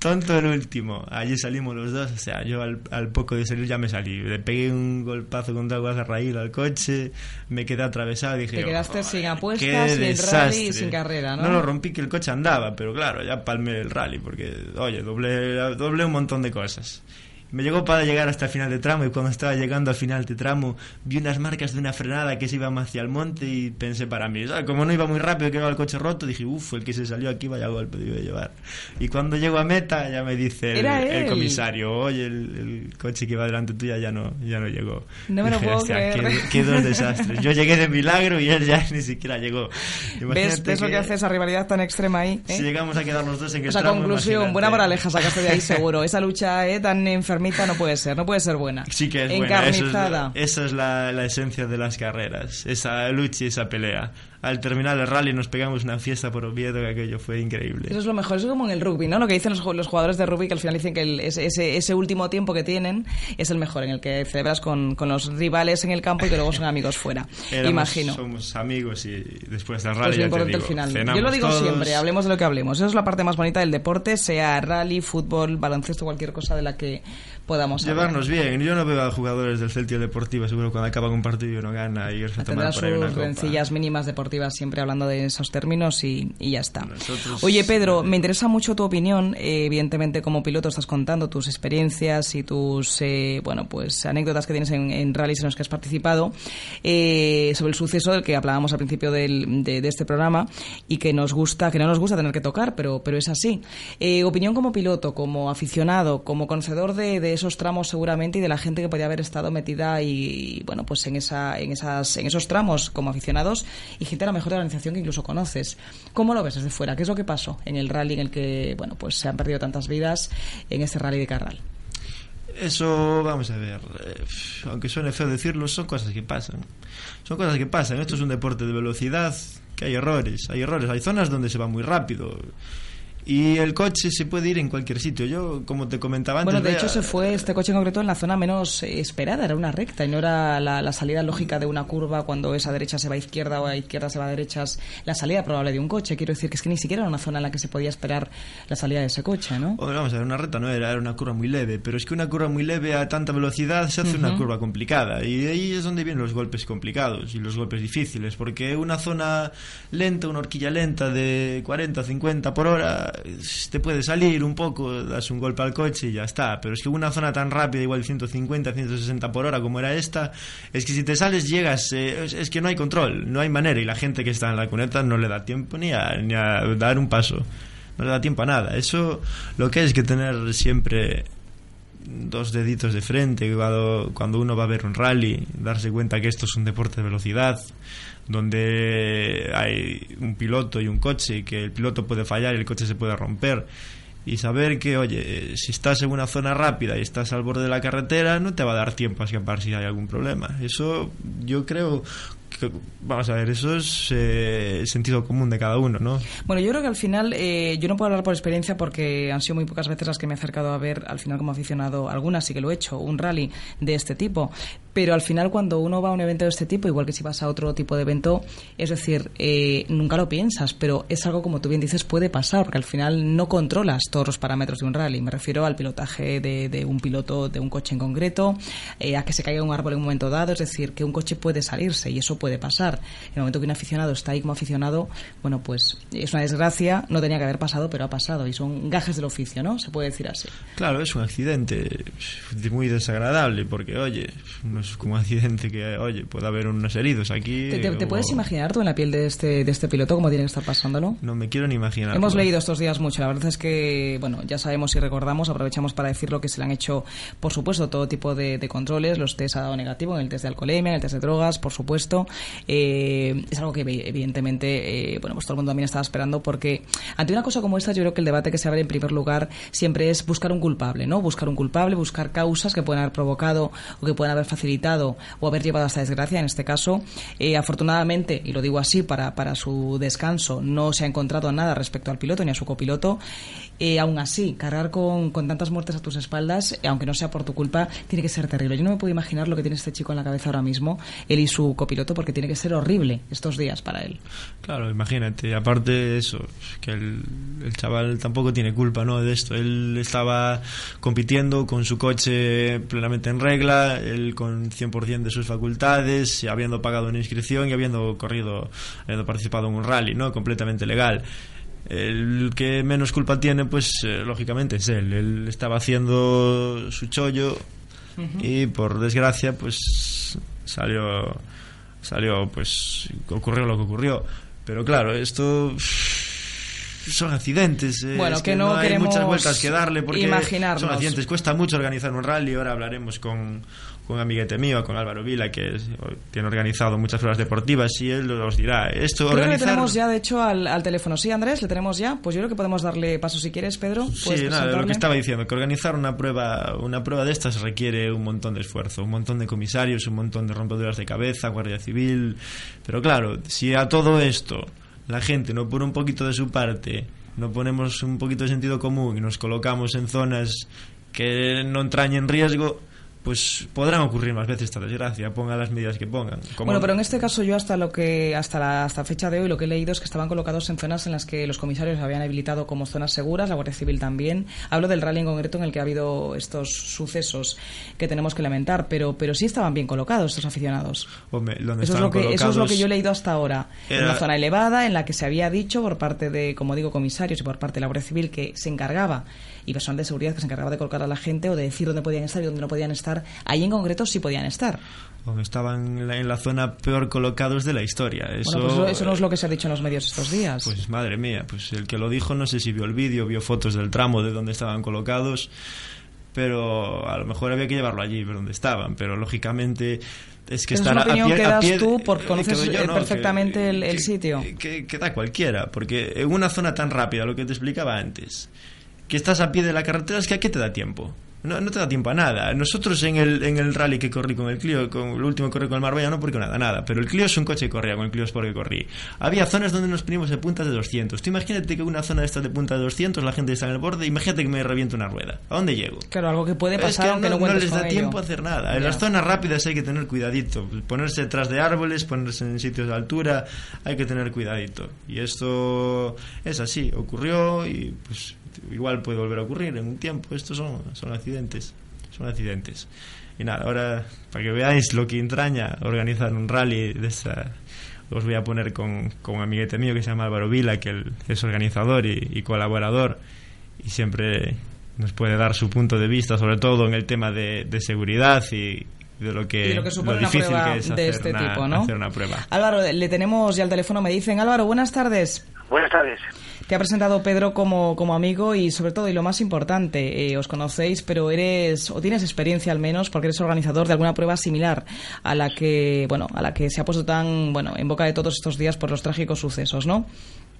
tonto el último. Allí salimos los dos, o sea, yo al, al poco de salir ya me salí. Le pegué un golpazo contra el raíl al coche, me quedé atravesado y dije Te yo, quedaste sin qué apuestas, sin rally y desastre. sin carrera, ¿no? No lo rompí que el coche andaba, pero claro, ya palmé el rally porque, oye, doblé, doblé un montón de cosas. Me llegó para llegar hasta el final de tramo y cuando estaba llegando al final de tramo vi unas marcas de una frenada que se iba hacia el monte y pensé para mí, ¿sabes? como no iba muy rápido que iba el coche roto, dije, uff, el que se salió aquí vaya golpe debe llevar. Y cuando llego a meta ya me dice el, el comisario, oye, el, el coche que iba delante tuya ya no, ya no llegó. No me lo Dije, puedo "Hostia, creer". Qué, qué dos desastres. Yo llegué de milagro y él ya ni siquiera llegó. ¿Ves, Imagínate ves lo que hace esa rivalidad tan extrema ahí? ¿eh? Si llegamos a quedar los dos en el O sea, tramo, conclusión, imagínate. buena moraleja sacaste de ahí seguro. Esa lucha eh, tan enfermita no puede ser, no puede ser buena. Sí que es buena. Eso es, Encarnizada. esa es la, la esencia de las carreras. Esa lucha y esa pelea. Al terminar el rally nos pegamos una fiesta por Oviedo que aquello fue increíble. Eso es lo mejor, eso es como en el rugby, ¿no? Lo que dicen los, los jugadores de rugby, que al final dicen que el- ese, ese, último tiempo que tienen es el mejor, en el que celebras con, con los rivales en el campo y que luego son amigos fuera. Éramos- Imagino. Somos amigos y después del rally Pues ya te importante digo, al final. Yo lo digo todos. siempre, hablemos de lo que hablemos. Eso es la parte más bonita del deporte, sea rally, fútbol, baloncesto, cualquier cosa de la que podamos hablar. Llevarnos bien. Yo no veo a jugadores del Celtic Deportiva, seguro cuando acaban un partido y no gana y irse a tomar ahí una sus copa. rencillas mínimas deportivas siempre hablando de esos términos y, y ya está. Oye, Pedro, me interesa mucho tu opinión. Eh, evidentemente, como piloto estás contando tus experiencias y tus, eh, bueno, pues anécdotas que tienes en, en rallies en los que has participado eh, sobre el suceso del que hablábamos al principio del- de, de este programa y que nos gusta, que no nos gusta tener que tocar, pero, pero es así. Eh, opinión como piloto, como aficionado, como conocedor de, esos tramos seguramente y de la gente que podía haber estado metida y, bueno, pues en esa, en esas, en esos tramos como aficionados y gente a lo mejor de organización que incluso conoces. ¿Cómo lo ves desde fuera? ¿Qué es lo que pasó en el rally en el que, bueno, pues se han perdido tantas vidas en este rally de Carral? Eso, vamos a ver, eh, aunque suene feo decirlo, son cosas que pasan. Son cosas que pasan. Esto es un deporte de velocidad, que hay errores, hay errores. Hay zonas donde se va muy rápido. Y el coche se puede ir en cualquier sitio. Yo, como te comentaba antes... Bueno, de hecho se fue este coche en concreto en la zona menos esperada, era una recta y no era la, la salida lógica de una curva cuando esa derecha se va a izquierda o a izquierda se va a derechas, la salida probable de un coche. Quiero decir que es que ni siquiera era una zona en la que se podía esperar la salida de ese coche, ¿no? Hombre, vamos a ver, una recta no era, era una curva muy leve, pero es que una curva muy leve a tanta velocidad se hace una curva complicada y ahí es donde vienen los golpes complicados y los golpes difíciles, porque una zona lenta, una horquilla lenta de 40, 50 por hora, te puede salir un poco, das un golpe al coche y ya está, pero es que una zona tan rápida, igual 150, 160 por hora como era esta, es que si te sales llegas, eh, es, que no hay control, no hay manera. Y la gente que está en la cuneta no le da tiempo ni a, ni a dar un paso. No le da tiempo a nada. Eso lo que es que tener siempre dos deditos de frente cuando uno va a ver un rally, darse cuenta que esto es un deporte de velocidad, donde hay un piloto y un coche, y que el piloto puede fallar y el coche se puede romper. Y saber que, oye, si estás en una zona rápida y estás al borde de la carretera, no te va a dar tiempo a escapar si hay algún problema. Eso yo creo que, vamos a ver, eso es eh, sentido común de cada uno, ¿no? Bueno, yo creo que al final, eh, yo no puedo hablar por experiencia porque han sido muy pocas veces las que me he acercado a ver, al final como aficionado, algunas sí que lo he hecho, un rally de este tipo. Pero al final cuando uno va a un evento de este tipo, igual que si vas a otro tipo de evento, es decir, eh, nunca lo piensas, pero es algo como tú bien dices, puede pasar, porque al final no controlas todos los parámetros de un rally. Me refiero al pilotaje de, un piloto de un coche en concreto, eh, a que se caiga un árbol en un momento dado, es decir, que un coche puede salirse y eso puede pasar. En el momento que un aficionado está ahí como aficionado, bueno, pues es una desgracia, no tenía que haber pasado, pero ha pasado y son gajes del oficio, ¿no? Se puede decir así. Claro, es un accidente muy desagradable porque, oye, no es como un accidente que, oye, puede haber unos heridos aquí. ¿Te, te- te o- puedes imaginar tú en la piel de este, de este piloto cómo tiene que estar pasándolo? No me quiero ni imaginar. Hemos leído estos días mucho. La verdad es que, bueno, ya sabemos y recordamos, aprovechamos para decirlo que se le han hecho, por supuesto, todo tipo de, de controles. Los test ha dado negativo en el test de alcoholemia, en el test de drogas, por supuesto. Eh, es algo que, evi- evidentemente, eh, bueno, pues todo el mundo también estaba esperando porque ante una cosa como esta, yo creo que el debate que se abre en primer lugar siempre es buscar un culpable, ¿no? Buscar un culpable, buscar causas que pueden haber provocado o que pueden haber facilitado o haber llevado a esta desgracia, en este caso. Eh, afortunadamente, y lo digo así, para, para su descanso, no se ha encontrado nada respecto al piloto ni a su copiloto. Eh, aún así, cargar con, con tantas muertes a tus espaldas, eh, aunque no sea por tu culpa, tiene que ser terrible. Yo no me puedo imaginar lo que tiene este chico en la cabeza ahora mismo, él y su copiloto, porque tiene que ser horrible estos días para él. Claro, imagínate. Aparte eso, que el, el chaval tampoco tiene culpa, ¿no? De esto. Él estaba compitiendo con su coche plenamente en regla, él con 100% de sus facultades, habiendo pagado una inscripción y habiendo corrido, habiendo participado en un rally, ¿no? Completamente legal. El que menos culpa tiene, pues eh, lógicamente es él. Él estaba haciendo su chollo y por desgracia, pues salió, salió, pues ocurrió lo que ocurrió. Pero claro, esto son accidentes. eh, Bueno, es que no hay queremos muchas vueltas que darle porque son accidentes. Cuesta mucho organizar un rally. Ahora hablaremos con, con un amiguete mío, con Álvaro Vila, que es- tiene organizado muchas pruebas deportivas y él os dirá. Esto Creo que le tenemos ya, de hecho, al, al teléfono. Sí, Andrés, le tenemos ya. Pues yo creo que podemos darle paso si quieres, Pedro. Sí, ¿Puedes nada, lo que estaba diciendo, que organizar una prueba, una prueba de estas requiere un montón de esfuerzo, un montón de comisarios, un montón de rompeduras de cabeza, Guardia Civil. Pero claro, si a todo esto la gente no pone un poquito de su parte, no ponemos un poquito de sentido común y nos colocamos en zonas que no entrañen riesgo, pues podrán ocurrir más veces esta desgracia, pongan las medidas que pongan. Como- Bueno, pero en este caso yo hasta lo que hasta la hasta fecha de hoy lo que he leído es que estaban colocados en zonas en las que los comisarios habían habilitado como zonas seguras, la Guardia Civil también. Hablo del rally en concreto en el que ha habido estos sucesos que tenemos que lamentar, pero pero sí estaban bien colocados estos aficionados. Hombre, donde Eso es, lo que, eso es lo que yo he leído hasta ahora. En una zona elevada en la que se había dicho por parte de, como digo, comisarios y por parte de la Guardia Civil que se encargaba y personal de seguridad que se encargaba de colocar a la gente o de decir dónde podían estar y dónde no podían estar. Ahí en concreto sí podían estar. donde estaban en la, en la zona peor colocados de la historia. Eso, Bueno, pues eso, eso no es lo que se ha dicho en los medios estos días. Pues madre mía, pues el que lo dijo no sé si vio el vídeo, vio fotos del tramo de donde estaban colocados, pero a lo mejor había que llevarlo allí, donde estaban, pero lógicamente es que es estar una a- opinión a pie, que a das pie- tú porque eh, conoces que yo eh, no, perfectamente que- el, el sitio. que, que da cualquiera, porque en una zona tan rápida, lo que te explicaba antes, que estás a pie de la carretera, es que ¿a qué te da tiempo? No, no te da tiempo a nada. Nosotros en el, en el rally que corrí con el Clio, con el último que corrí con el Marbella, no porque nada, nada. Pero el Clio es un coche que corría, con el Clio Sport que corrí. Había zonas donde nos poníamos de puntas de 200. Tú imagínate que una zona de estas de punta de 200, la gente está en el borde, imagínate que me revienta una rueda. ¿A dónde llego? Claro, algo que puede Es pasar que aunque no, no, les da ello. tiempo a hacer nada. En las zonas rápidas hay que tener cuidadito. Ponerse detrás de árboles, ponerse en sitios de altura, hay que tener cuidadito. Y esto es así, ocurrió y pues igual puede volver a ocurrir en un tiempo. Estos son, son accidentes, son accidentes. Y nada, ahora para que veáis lo que entraña organizar un rally de esa... Os voy a poner con, con un amiguete mío que se llama Álvaro Vila, que él es organizador y, y colaborador y siempre nos puede dar su punto de vista, sobre todo en el tema de, de seguridad y de lo que, Y de lo que supone una difícil prueba que es de hacer, este una, tipo, ¿no? hacer una prueba. Álvaro, le tenemos ya al teléfono, me dicen, Álvaro, buenas tardes. Buenas tardes. Te ha presentado Pedro como, como amigo y sobre todo, y lo más importante, eh, os conocéis, pero eres, o tienes experiencia al menos, porque eres organizador de alguna prueba similar a la que, bueno, a la que se ha puesto tan, bueno, en boca de todos estos días por los trágicos sucesos, ¿no?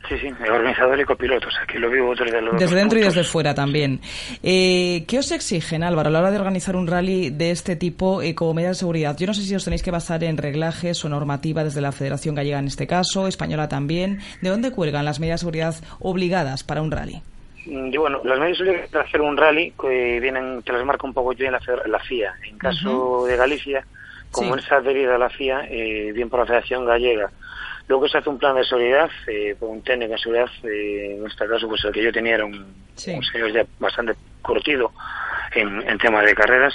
Sí, sí, organizador y copiloto, o sea, que lo vivo desde los Desde dos dentro y desde fuera también. Eh, ¿Qué os exigen, Álvaro, a la hora de organizar un rally de este tipo eh, como medida de seguridad? Yo no sé si os tenéis que basar en reglajes o normativa desde la Federación Gallega en este caso, española también. ¿De dónde cuelgan las medidas de seguridad obligadas para un rally? Mm, Y bueno, las medidas obligadas para hacer un rally que vienen, te las marca un poco yo en la, la FIA. En caso de Galicia, como Sí. es adherida a la FIA, eh, bien por la Federación Gallega. Luego se hace un plan de seguridad eh, por un técnico de seguridad, eh, en este caso pues el que yo tenía era un, un señor ya bastante curtido en, en tema de carreras.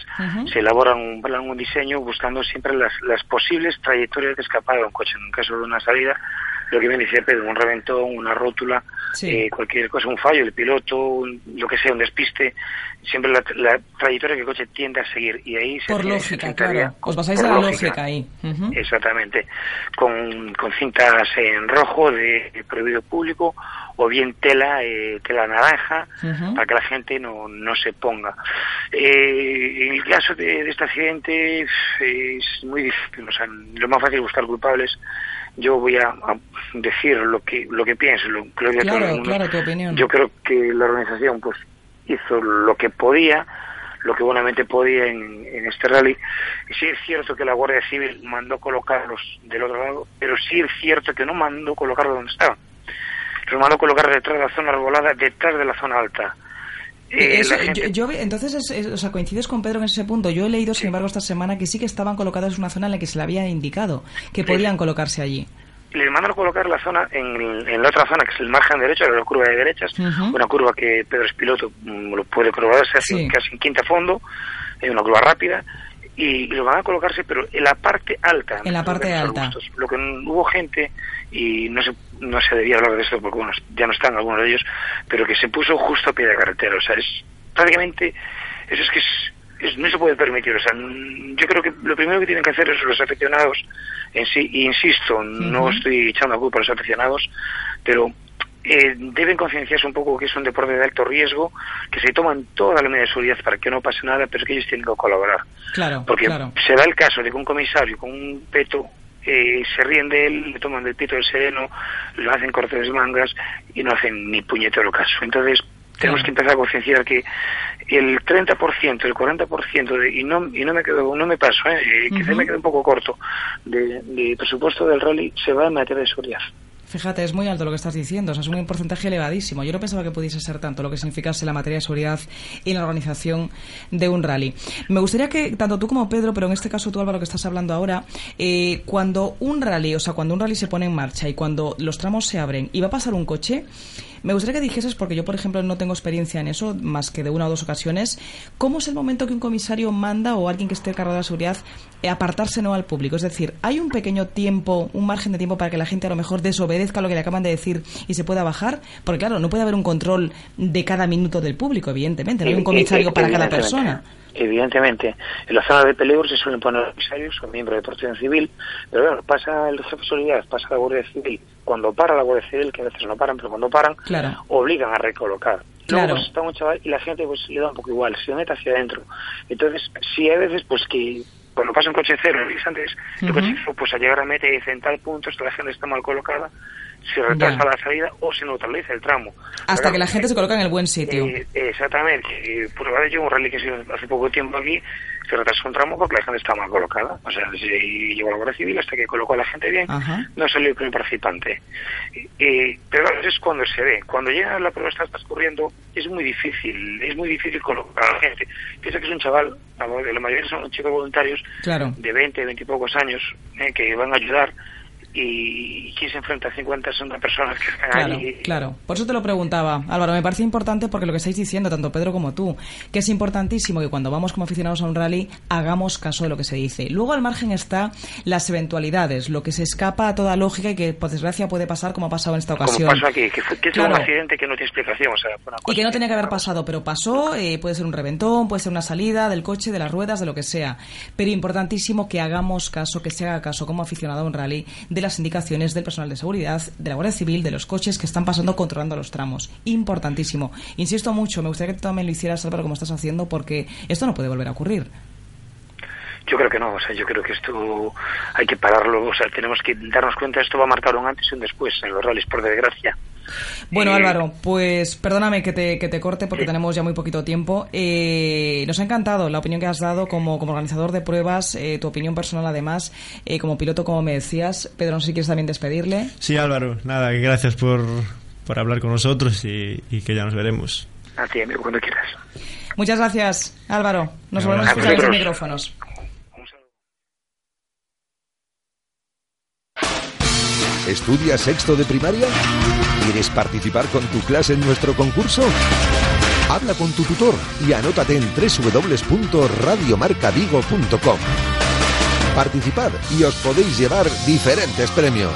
Se elabora un plan, un diseño buscando siempre las, las posibles trayectorias de escapada de un coche. En caso de una salida, lo que viene dice Pedro, un reventón, una rótula, Sí. eh, cualquier cosa, un fallo, el piloto, un- lo que sea, un despiste, siempre la, la trayectoria que el coche tiende a seguir. Y ahí se Por se lógica, intentaría- claro. Os basáis en la lógica. lógica ahí. Exactamente. Con, con cintas en rojo de, de prohibido público o bien tela, eh, tela naranja para que la gente no, no se ponga. Eh, en el caso de, de este accidente es muy difícil, o sea, lo más fácil es buscar culpables. Yo voy a, a decir lo que lo que pienso, lo que todo Claro, claro, tu opinión. Yo creo que la organización pues hizo lo que podía, lo que buenamente podía en, en este rally. Y sí es cierto que la Guardia Civil mandó colocarlos del otro lado, pero sí es cierto que no mandó colocarlos donde estaban. Los mandó colocar detrás de la zona arbolada, detrás de la zona alta. Eh, Eso, la gente- yo, yo entonces, es- es- o sea, coincides con Pedro en ese punto. Yo he leído, sin embargo, esta semana que sí que estaban colocados en una zona en la que se le había indicado que podían colocarse allí. les mandaron colocar la zona en, en la otra zona, que es el margen derecho, la curva de derechas, Ujú. una curva que Pedro es piloto, mm, lo puede probarse así, Sí. casi en quinta fondo, es una curva rápida, y los van a colocarse, pero en la parte alta. En la parte alta. arbustos. Lo que hubo gente, y no se, no se debía hablar de esto porque bueno, ya no están algunos de ellos, pero que se puso justo a pie de carretera, o sea, es prácticamente, eso es que es, es- no se puede permitir, o sea, n- yo creo que lo primero que tienen que hacer es los aficionados en sí, y insisto, no estoy echando la culpa a los aficionados, pero eh, deben concienciarse un poco que es un deporte de alto riesgo, que se toman todas las medidas de seguridad para que no pase nada, pero que ellos tienen que colaborar. Claro, Porque claro. se da el caso de que un comisario con un peto eh, se ríen de él, le toman del pito del sereno, lo hacen cortes de mangas y no hacen ni puñetero caso. Entonces, tenemos que empezar a concienciar que el 30%, el 40%, de, y no y no me quedo, no me paso, eh, eh, quizá me quedo un poco corto, de, de presupuesto del rally se va en materia de seguridad. Fíjate, es muy alto lo que estás diciendo, o sea, es un porcentaje elevadísimo. Yo no pensaba que pudiese ser tanto lo que significase la materia de seguridad y la organización de un rally. Me gustaría que tanto tú como Pedro, pero en este caso tú Álvaro que estás hablando ahora, eh, cuando un rally, o sea, cuando un rally se pone en marcha y cuando los tramos se abren y va a pasar un coche, me gustaría que dijeses, porque yo por ejemplo no tengo experiencia en eso, más que de una o dos ocasiones, ¿cómo es el momento que un comisario manda o alguien que esté cargado de la seguridad eh, apartarse no al público? Es decir, ¿hay un pequeño tiempo, un margen de tiempo para que la gente a lo mejor desobedezca lo que le acaban de decir y se pueda bajar? Porque claro, no puede haber un control de cada minuto del público, evidentemente, no hay un comisario para cada persona. Evidentemente, en la zona de peligro se suelen poner los comisarios o miembros de protección civil, pero bueno, pasa el jefe de seguridad, pasa la Guardia Civil. Cuando para la Guardia Civil, que a veces no paran, pero cuando paran, Claro. obligan a recolocar. Claro. Luego pues, está un chaval y la gente pues le da un poco igual, se mete hacia adentro. Entonces, sí hay veces pues que cuando pasa un coche cero, antes, el coche cero pues al llegar a meta y dice en tal punto esto la gente está mal colocada, se retrasa Ya. la salida o se neutraliza el tramo. Hasta que la gente se coloca en el buen sitio. eh, exactamente. Eh, Prueba de ello, un rally que hace poco tiempo aquí, se retrasó un tramo porque la gente estaba mal colocada. O sea, se llegó la Guardia Civil hasta que colocó a la gente bien, Ajá. no salió el primer participante. Eh, pero claro, eso es cuando se ve. Cuando llega la prueba está transcurriendo, es muy difícil, es muy difícil colocar a la gente. Piensa que es un chaval, la la mayoría son chicos voluntarios Claro. de 20, 20 y pocos años, eh, que van a ayudar. Y, quién se enfrenta a 50, 60 personas que están Claro, ahí claro. Por eso te lo preguntaba. Álvaro, me parece importante porque lo que estáis diciendo, tanto Pedro como tú, que es importantísimo que cuando vamos como aficionados a un rally hagamos caso de lo que se dice. Luego al margen está las eventualidades, lo que se escapa a toda lógica y que por desgracia puede pasar como ha pasado en esta como ocasión. pasó aquí, que fue, que Claro. un accidente que no tiene explicación. O sea, fue una Y que no tenía que haber pasado, pero pasó, eh, puede ser un reventón, puede ser una salida del coche, de las ruedas, de lo que sea. Pero importantísimo que hagamos caso, que se haga caso como aficionado a un rally de las indicaciones del personal de seguridad, de la Guardia Civil, de los coches que están pasando controlando los tramos. Importantísimo. Insisto mucho, me gustaría que tú también lo hicieras, Álvaro, como estás haciendo, porque esto no puede volver a ocurrir. Yo creo que no, o sea, yo creo que esto hay que pararlo, o sea, tenemos que darnos cuenta, esto va a marcar un antes y un después en los rallies, por desgracia. Bueno, Eh, Álvaro, pues perdóname que te, que te corte porque tenemos ya muy poquito tiempo. Eh, nos ha encantado la opinión que has dado como, como organizador de pruebas, eh, tu opinión personal además, eh, como piloto, como me decías. Pedro, no sé si quieres también despedirle. Sí, Álvaro, nada, que gracias por, por hablar con nosotros y, y que ya nos veremos. A ti, amigo, cuando quieras. Muchas gracias, Álvaro. Nos volvemos a escuchar los micrófonos. ¿Estudias sexto de primaria? ¿Quieres participar con tu clase en nuestro concurso? Habla con tu tutor y anótate en www.radiomarcavigo.com. Participad y os podéis llevar diferentes premios.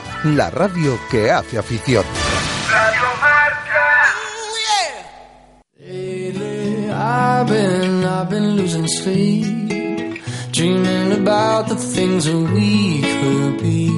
la radio que hace afición. Lately, I've dreaming about the things that we could be.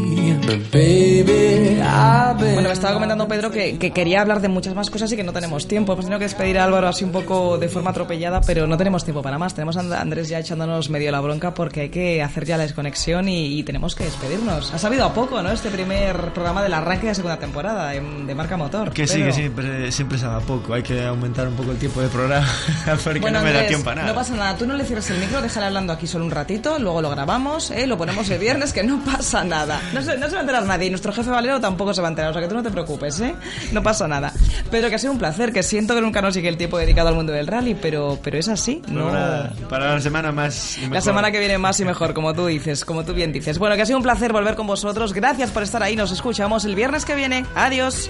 But baby, I've been. Bueno, me estaba comentando Pedro que, que quería hablar de muchas más cosas y que no tenemos tiempo. Hemos tenido que despedir a Álvaro así un poco de forma atropellada, pero no tenemos tiempo para más. Tenemos a And- Andrés ya echándonos medio la bronca porque hay que hacer ya la desconexión y, y tenemos que despedirnos. Ha sabido a poco, ¿no? Este primer programa del arranque de la segunda temporada de, de Marca Motor. Que sí, que siempre, siempre se da poco. Hay que aumentar un poco el tiempo de programa porque Bueno, no me da Andrés, tiempo a nada. no pasa nada. Tú no le cierres el micro, déjale hablando aquí solo un ratito, luego lo grabamos, ¿eh? lo ponemos el viernes, que no pasa nada. No se, no se va a enterar nadie y nuestro jefe Valero tampoco se va a enterar, o sea que tú no te preocupes, ¿eh? No pasa nada. Pero que ha sido un placer, que siento que nunca nos sigue el tiempo dedicado al mundo del rally, pero, pero es así, ¿no? Para, para la semana más y La mejor. semana que viene más y mejor, como tú dices, como tú bien dices. Bueno, que ha sido un placer volver con vosotros. Gracias por estar ahí. Nos escuchamos el viernes que viene. Adiós.